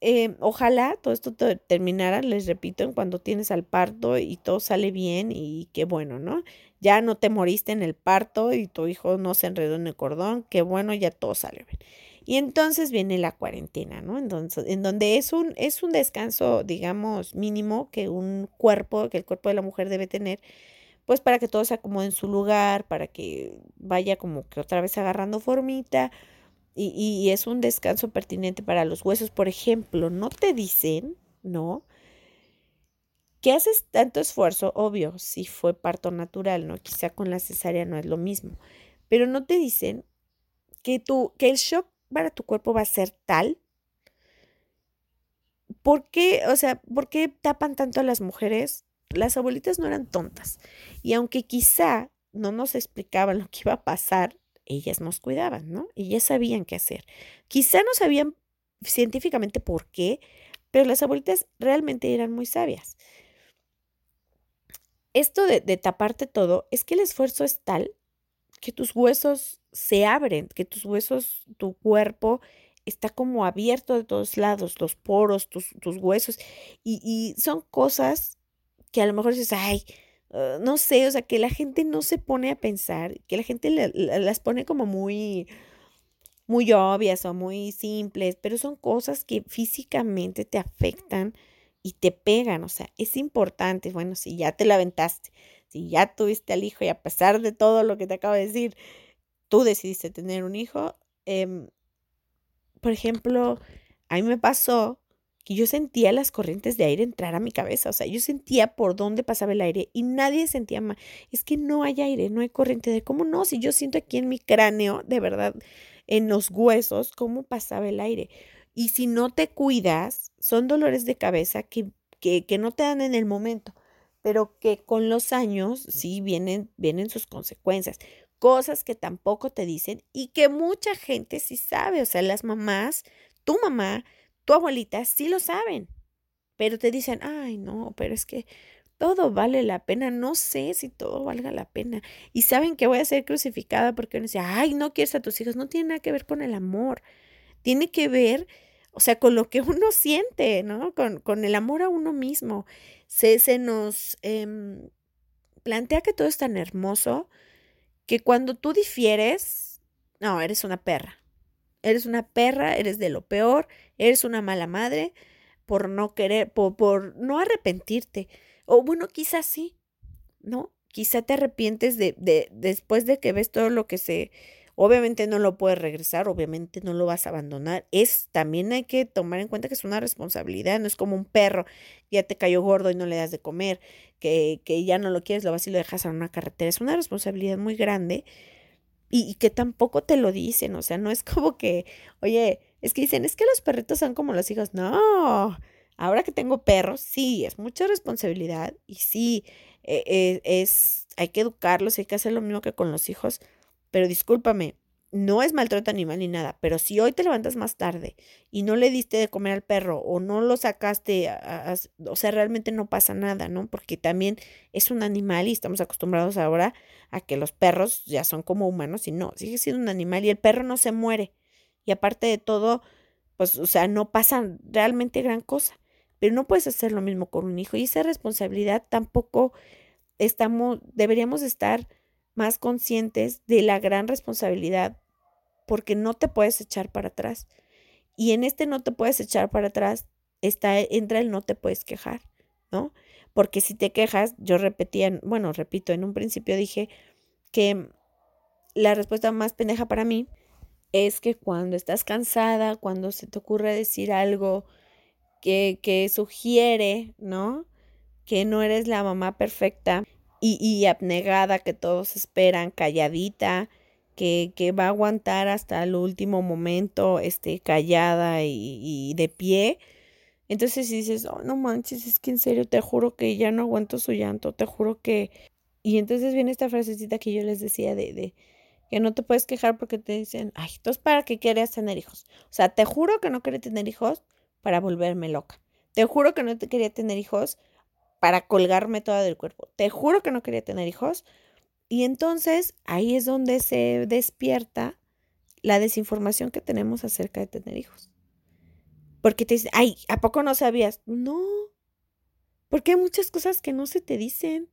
Em, ojalá todo esto terminara, les repito, en cuando tienes al parto y todo sale bien y qué bueno, ¿no? Ya no te moriste en el parto y tu hijo no se enredó en el cordón, qué bueno, ya todo sale bien. Y entonces viene la cuarentena, ¿no? Entonces, en donde es un, es un descanso, digamos, mínimo que un cuerpo, que el cuerpo de la mujer debe tener, pues para que todo se acomode en su lugar, para que vaya como que otra vez agarrando formita. Y, es un descanso pertinente para los huesos. Por ejemplo, no te dicen, ¿no? Que haces tanto esfuerzo, obvio, si fue parto natural, ¿no? Quizá con la cesárea no es lo mismo. Pero no te dicen que, tú, que el shock para tu cuerpo va a ser tal? ¿Por qué, o sea, por qué tapan tanto a las mujeres? Las abuelitas no eran tontas. Y aunque quizá no nos explicaban lo que iba a pasar, ellas nos cuidaban, ¿no? Ellas sabían qué hacer. Quizá no sabían científicamente por qué, pero las abuelitas realmente eran muy sabias. Esto de, de taparte todo es que el esfuerzo es tal que tus huesos se abren, que tus huesos, tu cuerpo está como abierto de todos lados, los poros, tus, tus huesos, y, y, son cosas que a lo mejor dices, ay, uh, no sé, o sea, que la gente no se pone a pensar, que la gente las pone como muy, muy obvias o muy simples, pero son cosas que físicamente te afectan y te pegan, o sea, es importante, bueno, si ya te la aventaste, si ya tuviste al hijo y a pesar de todo lo que te acabo de decir, tú decidiste tener un hijo, eh, por ejemplo, a mí me pasó que yo sentía las corrientes de aire entrar a mi cabeza, o sea, yo sentía por dónde pasaba el aire y nadie sentía más. Es que no hay aire, no hay corriente de cómo no, si yo siento aquí en mi cráneo, de verdad, en los huesos, cómo pasaba el aire. Y si no te cuidas, son dolores de cabeza que, que, que no te dan en el momento, pero que con los años sí vienen, vienen sus consecuencias cosas que tampoco te dicen y que mucha gente sí sabe, o sea, las mamás, tu mamá, tu abuelita sí lo saben, pero te dicen, ay, no, pero es que todo vale la pena, no sé si todo valga la pena. Y saben que voy a ser crucificada porque uno dice, ay, no quieres a tus hijos, no tiene nada que ver con el amor, tiene que ver, o sea, con lo que uno siente, ¿no? Con, con el amor a uno mismo. Se, se nos em, plantea que todo es tan hermoso, que cuando tú difieres, no, eres una perra. Eres una perra, eres de lo peor, eres una mala madre por no querer, por, no arrepentirte. O bueno, quizás sí, ¿no? Quizá te arrepientes de, de, después de que ves todo lo que se Obviamente no lo puedes regresar, obviamente no lo vas a abandonar. Es también hay que tomar en cuenta que es una responsabilidad, no es como un perro, ya te cayó gordo y no le das de comer, que, que ya no lo quieres, lo vas y lo dejas en una carretera. Es una responsabilidad muy grande y, que tampoco te lo dicen, o sea, no es como que, oye, es que dicen, es que los perritos son como los hijos. No, ahora que tengo perros, sí, es mucha responsabilidad y sí, e, e, es, hay que educarlos, hay que hacer lo mismo que con los hijos pero discúlpame, no es maltrato animal ni nada, pero si hoy te levantas más tarde y no le diste de comer al perro o no lo sacaste, o sea, realmente no pasa nada, ¿no? Porque también es un animal y estamos acostumbrados ahora a que los perros ya son como humanos y no, sigue siendo un animal y el perro no se muere. Y aparte de todo, pues, o sea, no pasa realmente gran cosa. Pero no puedes hacer lo mismo con un hijo y esa responsabilidad tampoco estamos, deberíamos estar más conscientes de la gran responsabilidad, porque no te puedes echar para atrás. Y en este no te puedes echar para atrás, está, entra el no te puedes quejar, ¿no? Porque si te quejas, yo repetía, bueno, repito, en un principio dije que la respuesta más pendeja para mí es que cuando estás cansada, cuando se te ocurre decir algo que, que sugiere, ¿no? Que no eres la mamá perfecta, y, abnegada que todos esperan, calladita, que, que, va a aguantar hasta el último momento, este, callada y, de pie. Entonces dices, oh, no manches, es que en serio, te juro que ya no aguanto su llanto, te juro que... Y entonces viene esta frasecita que yo les decía de, de que no te puedes quejar porque te dicen, ay, entonces para qué querías tener hijos. O sea, te juro que no quería tener hijos para volverme loca. Te juro que no te quería tener hijos para colgarme toda del cuerpo. Te juro que no quería tener hijos. Y entonces ahí es donde se despierta la desinformación que tenemos acerca de tener hijos. Porque te dicen, ay, ¿a poco no sabías? No, porque hay muchas cosas que no se te dicen.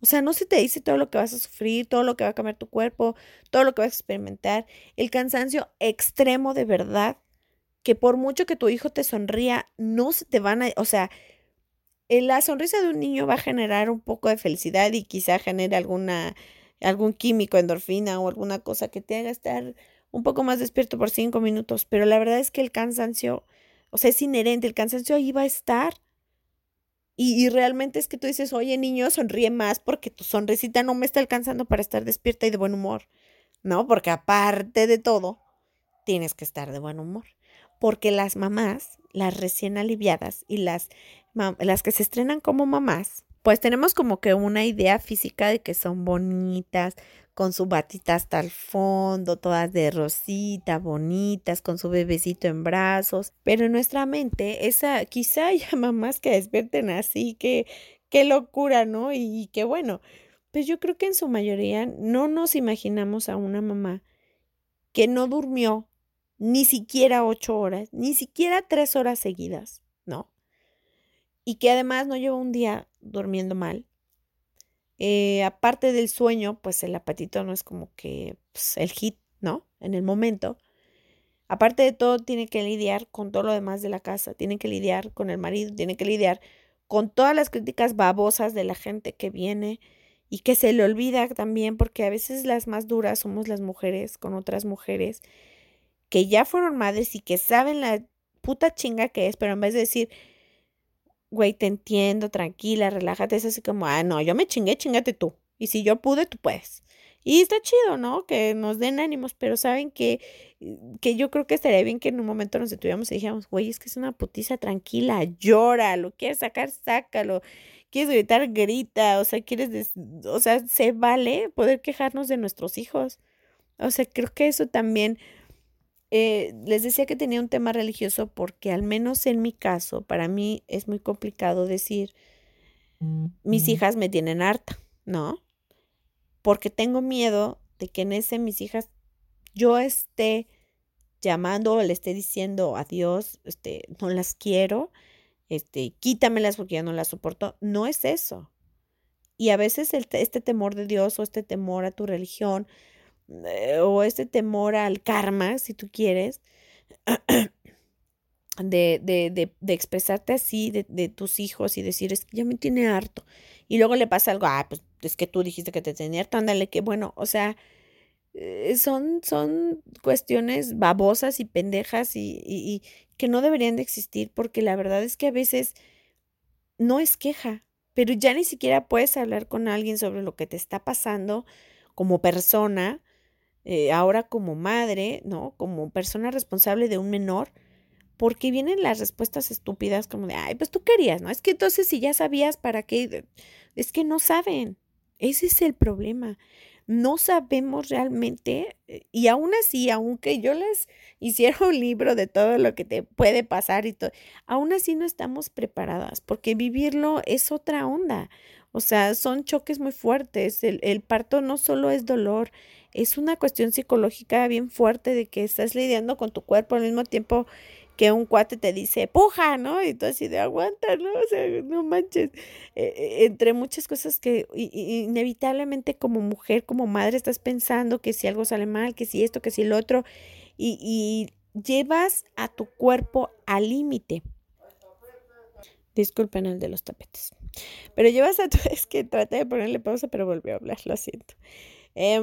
O sea, no se te dice todo lo que vas a sufrir, todo lo que va a cambiar tu cuerpo, todo lo que vas a experimentar. El cansancio extremo de verdad, que por mucho que tu hijo te sonría, no se te van a, o sea, la sonrisa de un niño va a generar un poco de felicidad y quizá genere alguna, algún químico, endorfina o alguna cosa que te haga estar un poco más despierto por cinco minutos, pero la verdad es que el cansancio, o sea, es inherente, el cansancio ahí va a estar. Y, y, realmente es que tú dices, oye niño, sonríe más porque tu sonrisita no me está alcanzando para estar despierta y de buen humor. No, porque aparte de todo, tienes que estar de buen humor. Porque las mamás, las recién aliviadas y las las que se estrenan como mamás, pues tenemos como que una idea física de que son bonitas, con su batita hasta el fondo, todas de rosita, bonitas, con su bebecito en brazos. Pero en nuestra mente, esa quizá haya mamás que despierten así, que qué locura, ¿no? Y, qué bueno. Pues yo creo que en su mayoría no nos imaginamos a una mamá que no durmió ni siquiera ocho horas, ni siquiera tres horas seguidas, ¿no? Y que además no lleva un día durmiendo mal, eh, aparte del sueño, pues el apatito no es como que pues, el hit, ¿no? En el momento. Aparte de todo, tiene que lidiar con todo lo demás de la casa, tiene que lidiar con el marido, tiene que lidiar con todas las críticas babosas de la gente que viene y que se le olvida también, porque a veces las más duras somos las mujeres con otras mujeres que ya fueron madres y que saben la puta chinga que es, pero en vez de decir, güey, te entiendo, tranquila, relájate, es así como, ah, no, yo me chingué, chingate tú. Y si yo pude, tú puedes. Y está chido, ¿no? Que nos den ánimos, pero saben que, que yo creo que estaría bien que en un momento nos detuviéramos y dijéramos, güey, es que es una putiza tranquila, llora, lo quieres sacar, sácalo, quieres gritar, grita, o sea, quieres, o sea, se vale poder quejarnos de nuestros hijos. O sea, creo que eso también eh, les decía que tenía un tema religioso porque al menos en mi caso, para mí es muy complicado decir, mis hijas me tienen harta, ¿no? Porque tengo miedo de que en ese mis hijas yo esté llamando o le esté diciendo adiós, este, no las quiero, este, quítamelas porque ya no las soporto. No es eso. Y a veces este temor de Dios o este temor a tu religión o este temor al karma, si tú quieres, de, de, de, de expresarte así de, tus hijos y decir, es que ya me tiene harto. Y luego le pasa algo, ah, pues es que tú dijiste que te tenía harto, ándale, que bueno, o sea, eh, son, son cuestiones babosas y pendejas y, y que no deberían de existir porque la verdad es que a veces no es queja, pero ya ni siquiera puedes hablar con alguien sobre lo que te está pasando como persona eh, ahora como madre, ¿no? Como persona responsable de un menor, porque vienen las respuestas estúpidas como de, ay, pues tú querías, ¿no? Es que entonces si ya sabías para qué, es que no saben. Ese es el problema. No sabemos realmente, eh, y aún así, aunque yo les hiciera un libro de todo lo que te puede pasar y todo, aún así no estamos preparadas, porque vivirlo es otra onda. O sea, son choques muy fuertes. El, el parto no solo es dolor, es una cuestión psicológica bien fuerte de que estás lidiando con tu cuerpo al mismo tiempo que un cuate te dice, puja, ¿no? Y tú así de aguanta, ¿no? O sea, no manches. Eh, eh, entre muchas cosas que inevitablemente como mujer, como madre, estás pensando que si algo sale mal, que si esto, que si lo otro, y, y llevas a tu cuerpo al límite. Disculpen el de los tapetes. Pero llevas a tu... Es que traté de ponerle pausa, pero volvió a hablar, lo siento. Eh,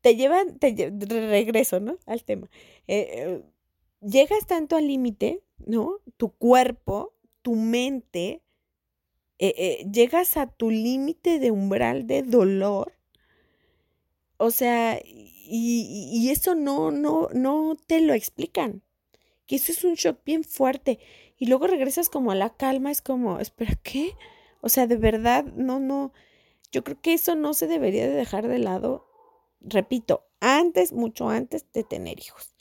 te llevan, te regreso, ¿no? Al tema. Eh, eh, llegas tanto al límite, ¿no? Tu cuerpo, tu mente, llegas a tu límite de umbral de dolor. O sea, y, y, eso no, no, no te lo explican. Que eso es un shock bien fuerte. Y luego regresas como a la calma, es como, espera, ¿qué? O sea, de verdad, no, no. Yo creo que eso no se debería de dejar de lado repito, antes, mucho antes de tener hijos.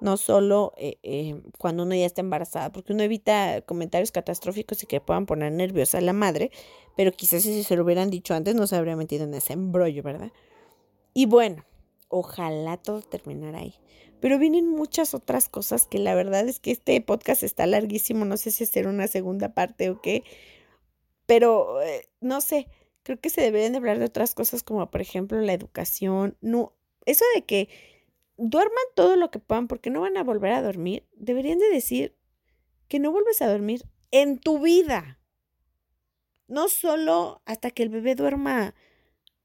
No solo eh, eh, cuando uno ya está embarazada, porque uno evita comentarios catastróficos y que puedan poner nerviosa a la madre, pero quizás si se lo hubieran dicho antes no se habría metido en ese embrollo, ¿verdad? Y bueno, ojalá todo terminara ahí. Pero vienen muchas otras cosas que la verdad es que este podcast está larguísimo, no sé si hacer una segunda parte o qué, pero eh, no sé, Creo que se deberían de hablar de otras cosas como por ejemplo la educación. No, eso de que duerman todo lo que puedan porque no van a volver a dormir. Deberían de decir que no vuelves a dormir en tu vida. No solo hasta que el bebé duerma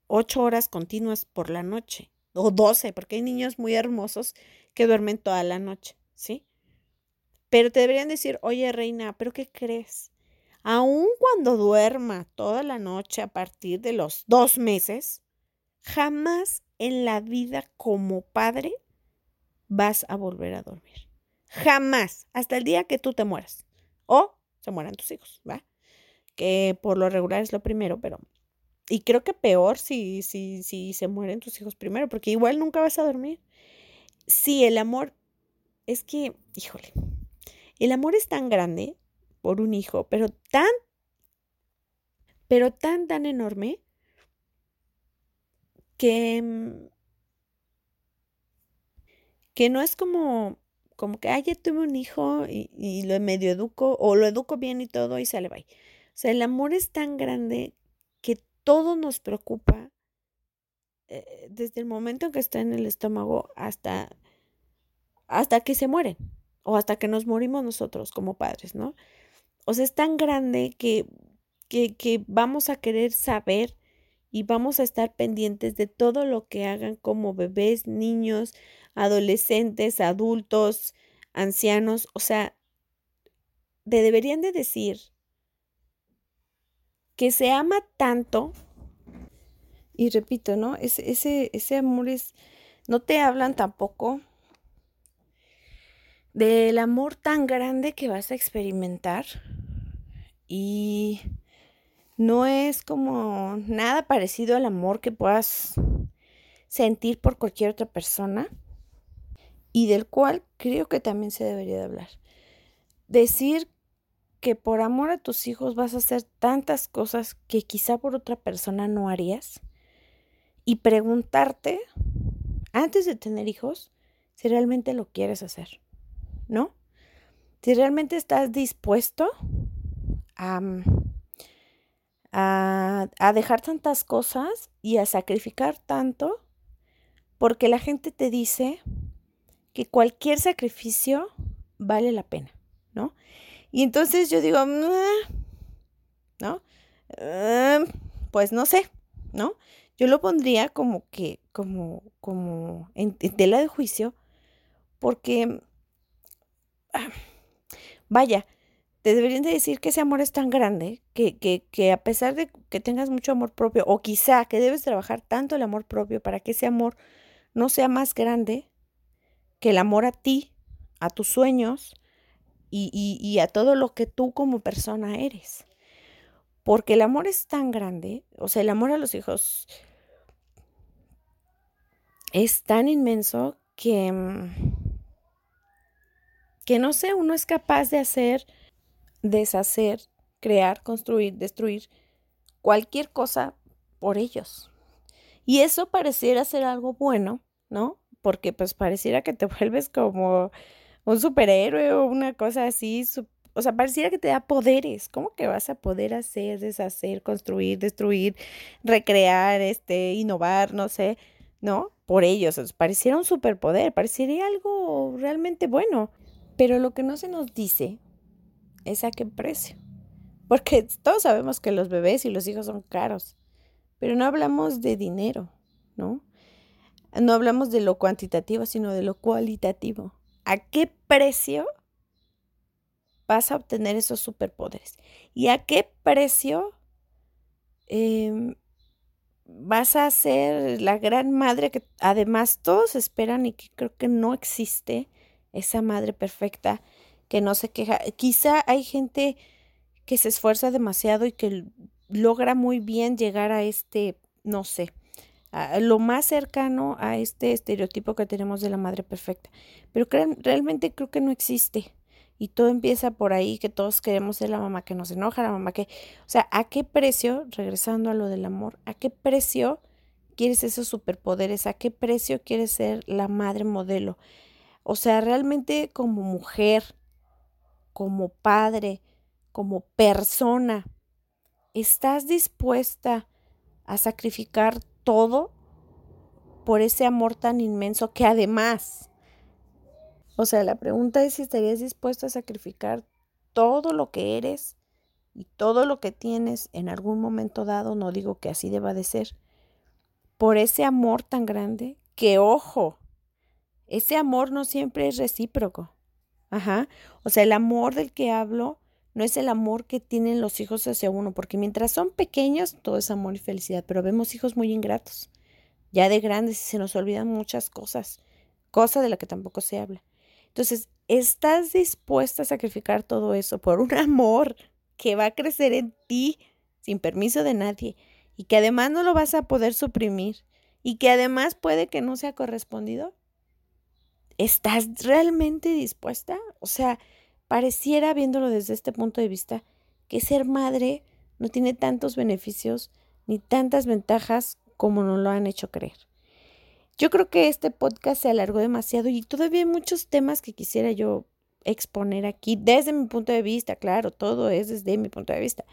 ocho horas continuas por la noche o doce, porque hay niños muy hermosos que duermen toda la noche, ¿sí? Pero te deberían decir, oye, reina, ¿pero qué crees? Aun cuando duerma toda la noche a partir de los dos meses, jamás en la vida como padre vas a volver a dormir. Jamás, hasta el día que tú te mueras o se mueran tus hijos, ¿va? Que por lo regular es lo primero, pero y creo que peor si, si, si se mueren tus hijos primero, porque igual nunca vas a dormir. Sí, el amor es que, híjole, el amor es tan grande por un hijo, pero tan, pero tan, tan enorme que, mm, que no es como, como que, ay, ya tuve un hijo y, lo medio educo, o lo educo bien y todo y sale bye. O sea, el amor es tan grande que todo nos preocupa eh, desde el momento en que está en el estómago hasta, hasta que se mueren o hasta que nos morimos nosotros como padres, ¿no? O sea, es tan grande que, que, que vamos a querer saber y vamos a estar pendientes de todo lo que hagan como bebés, niños, adolescentes, adultos, ancianos, o sea, te deberían de decir que se ama tanto, y repito, ¿no? Ese, ese, ese amor es, no te hablan tampoco del amor tan grande que vas a experimentar y no es como nada parecido al amor que puedas sentir por cualquier otra persona y del cual creo que también se debería de hablar. Decir que por amor a tus hijos vas a hacer tantas cosas que quizá por otra persona no harías y preguntarte antes de tener hijos si realmente lo quieres hacer, ¿no? Si realmente estás dispuesto a, a, a dejar tantas cosas y a sacrificar tanto porque la gente te dice que cualquier sacrificio vale la pena, ¿no? Y entonces yo digo, ¿no? Em, pues no sé, ¿no? Yo lo pondría como que, como, como en, tela de juicio, porque, vaya, te deberían de decir que ese amor es tan grande que, que, que, a pesar de que tengas mucho amor propio, o quizá que debes trabajar tanto el amor propio para que ese amor no sea más grande, que el amor a ti, a tus sueños y, a todo lo que tú como persona eres. Porque el amor es tan grande, o sea, el amor a los hijos es tan inmenso que, mm, que no sé, uno es capaz de hacer, deshacer, crear, construir, destruir cualquier cosa por ellos. Y eso pareciera ser algo bueno, ¿no? porque pues pareciera que te vuelves como un superhéroe o una cosa así, o sea, pareciera que te da poderes. ¿Cómo que vas a poder hacer, deshacer, construir, destruir, recrear, este, innovar, no sé, ¿no? Por ellos, pareciera un superpoder, parecería algo realmente bueno. Pero lo que no se nos dice es a qué precio. Porque todos sabemos que los bebés y los hijos son caros, pero no hablamos de dinero, ¿no? no hablamos de lo cuantitativo, sino de lo cualitativo. ¿A qué precio vas a obtener esos superpoderes? ¿Y a qué precio em, vas a ser la gran madre que además todos esperan y que creo que no existe esa madre perfecta que no se queja? Quizá hay gente que se esfuerza demasiado y que logra muy bien llegar a este, no sé, lo más cercano a este estereotipo que tenemos de la madre perfecta. Pero realmente creo que no existe. Y todo empieza por ahí, que todos queremos ser la mamá que nos enoja, la mamá que... O sea, ¿a qué precio, regresando a lo del amor, a qué precio quieres esos superpoderes? ¿A qué precio quieres ser la madre modelo? O sea, realmente como mujer, como padre, como persona, ¿estás dispuesta a sacrificar todo por ese amor tan inmenso que además, o sea, la pregunta es si estarías dispuesto a sacrificar todo lo que eres y todo lo que tienes en algún momento dado, no digo que así deba de ser, por ese amor tan grande que, ojo, ese amor no siempre es recíproco. Ajá. O sea, el amor del que hablo no es el amor que tienen los hijos hacia uno, porque mientras son pequeños todo es amor y felicidad, pero vemos hijos muy ingratos, ya de grandes se nos olvidan muchas cosas, cosa de la que tampoco se habla. Entonces, ¿estás dispuesta a sacrificar todo eso por un amor que va a crecer en ti sin permiso de nadie y que además no lo vas a poder suprimir y que además puede que no sea correspondido, ¿estás realmente dispuesta? O sea, pareciera viéndolo desde este punto de vista que ser madre no tiene tantos beneficios ni tantas ventajas como nos lo han hecho creer. Yo creo que este podcast se alargó demasiado y todavía hay muchos temas que quisiera yo exponer aquí desde mi punto de vista, claro, todo es desde mi punto de vista.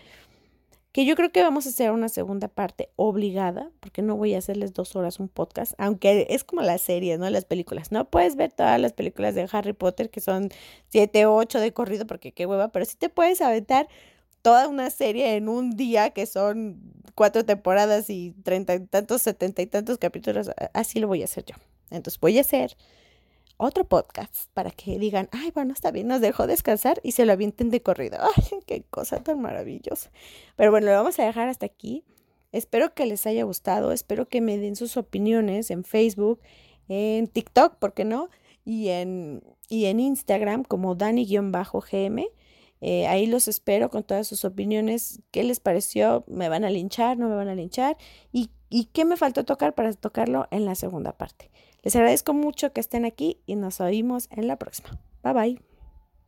Que yo creo que vamos a hacer una segunda parte obligada, porque no voy a hacerles dos horas un podcast, aunque es como las series, ¿no? Las películas. No puedes ver todas las películas de Harry Potter, que son siete, ocho de corrido, porque qué hueva, pero sí te puedes aventar toda una serie en un día que son cuatro temporadas y treinta y tantos, setenta y tantos capítulos. Así lo voy a hacer yo. Entonces voy a hacer otro podcast para que digan, ay, bueno, está bien, nos dejó descansar y se lo avienten de corrido. Ay, qué cosa tan maravillosa. Pero bueno, lo vamos a dejar hasta aquí. Espero que les haya gustado, espero que me den sus opiniones en Facebook, en TikTok, ¿por qué no? Y en, y en Instagram como Dani-GM. Eh, ahí los espero con todas sus opiniones. ¿Qué les pareció? ¿Me van a linchar? ¿No me van a linchar? ¿Y, y qué me faltó tocar para tocarlo en la segunda parte? Les agradezco mucho que estén aquí y nos oímos en la próxima. Bye bye.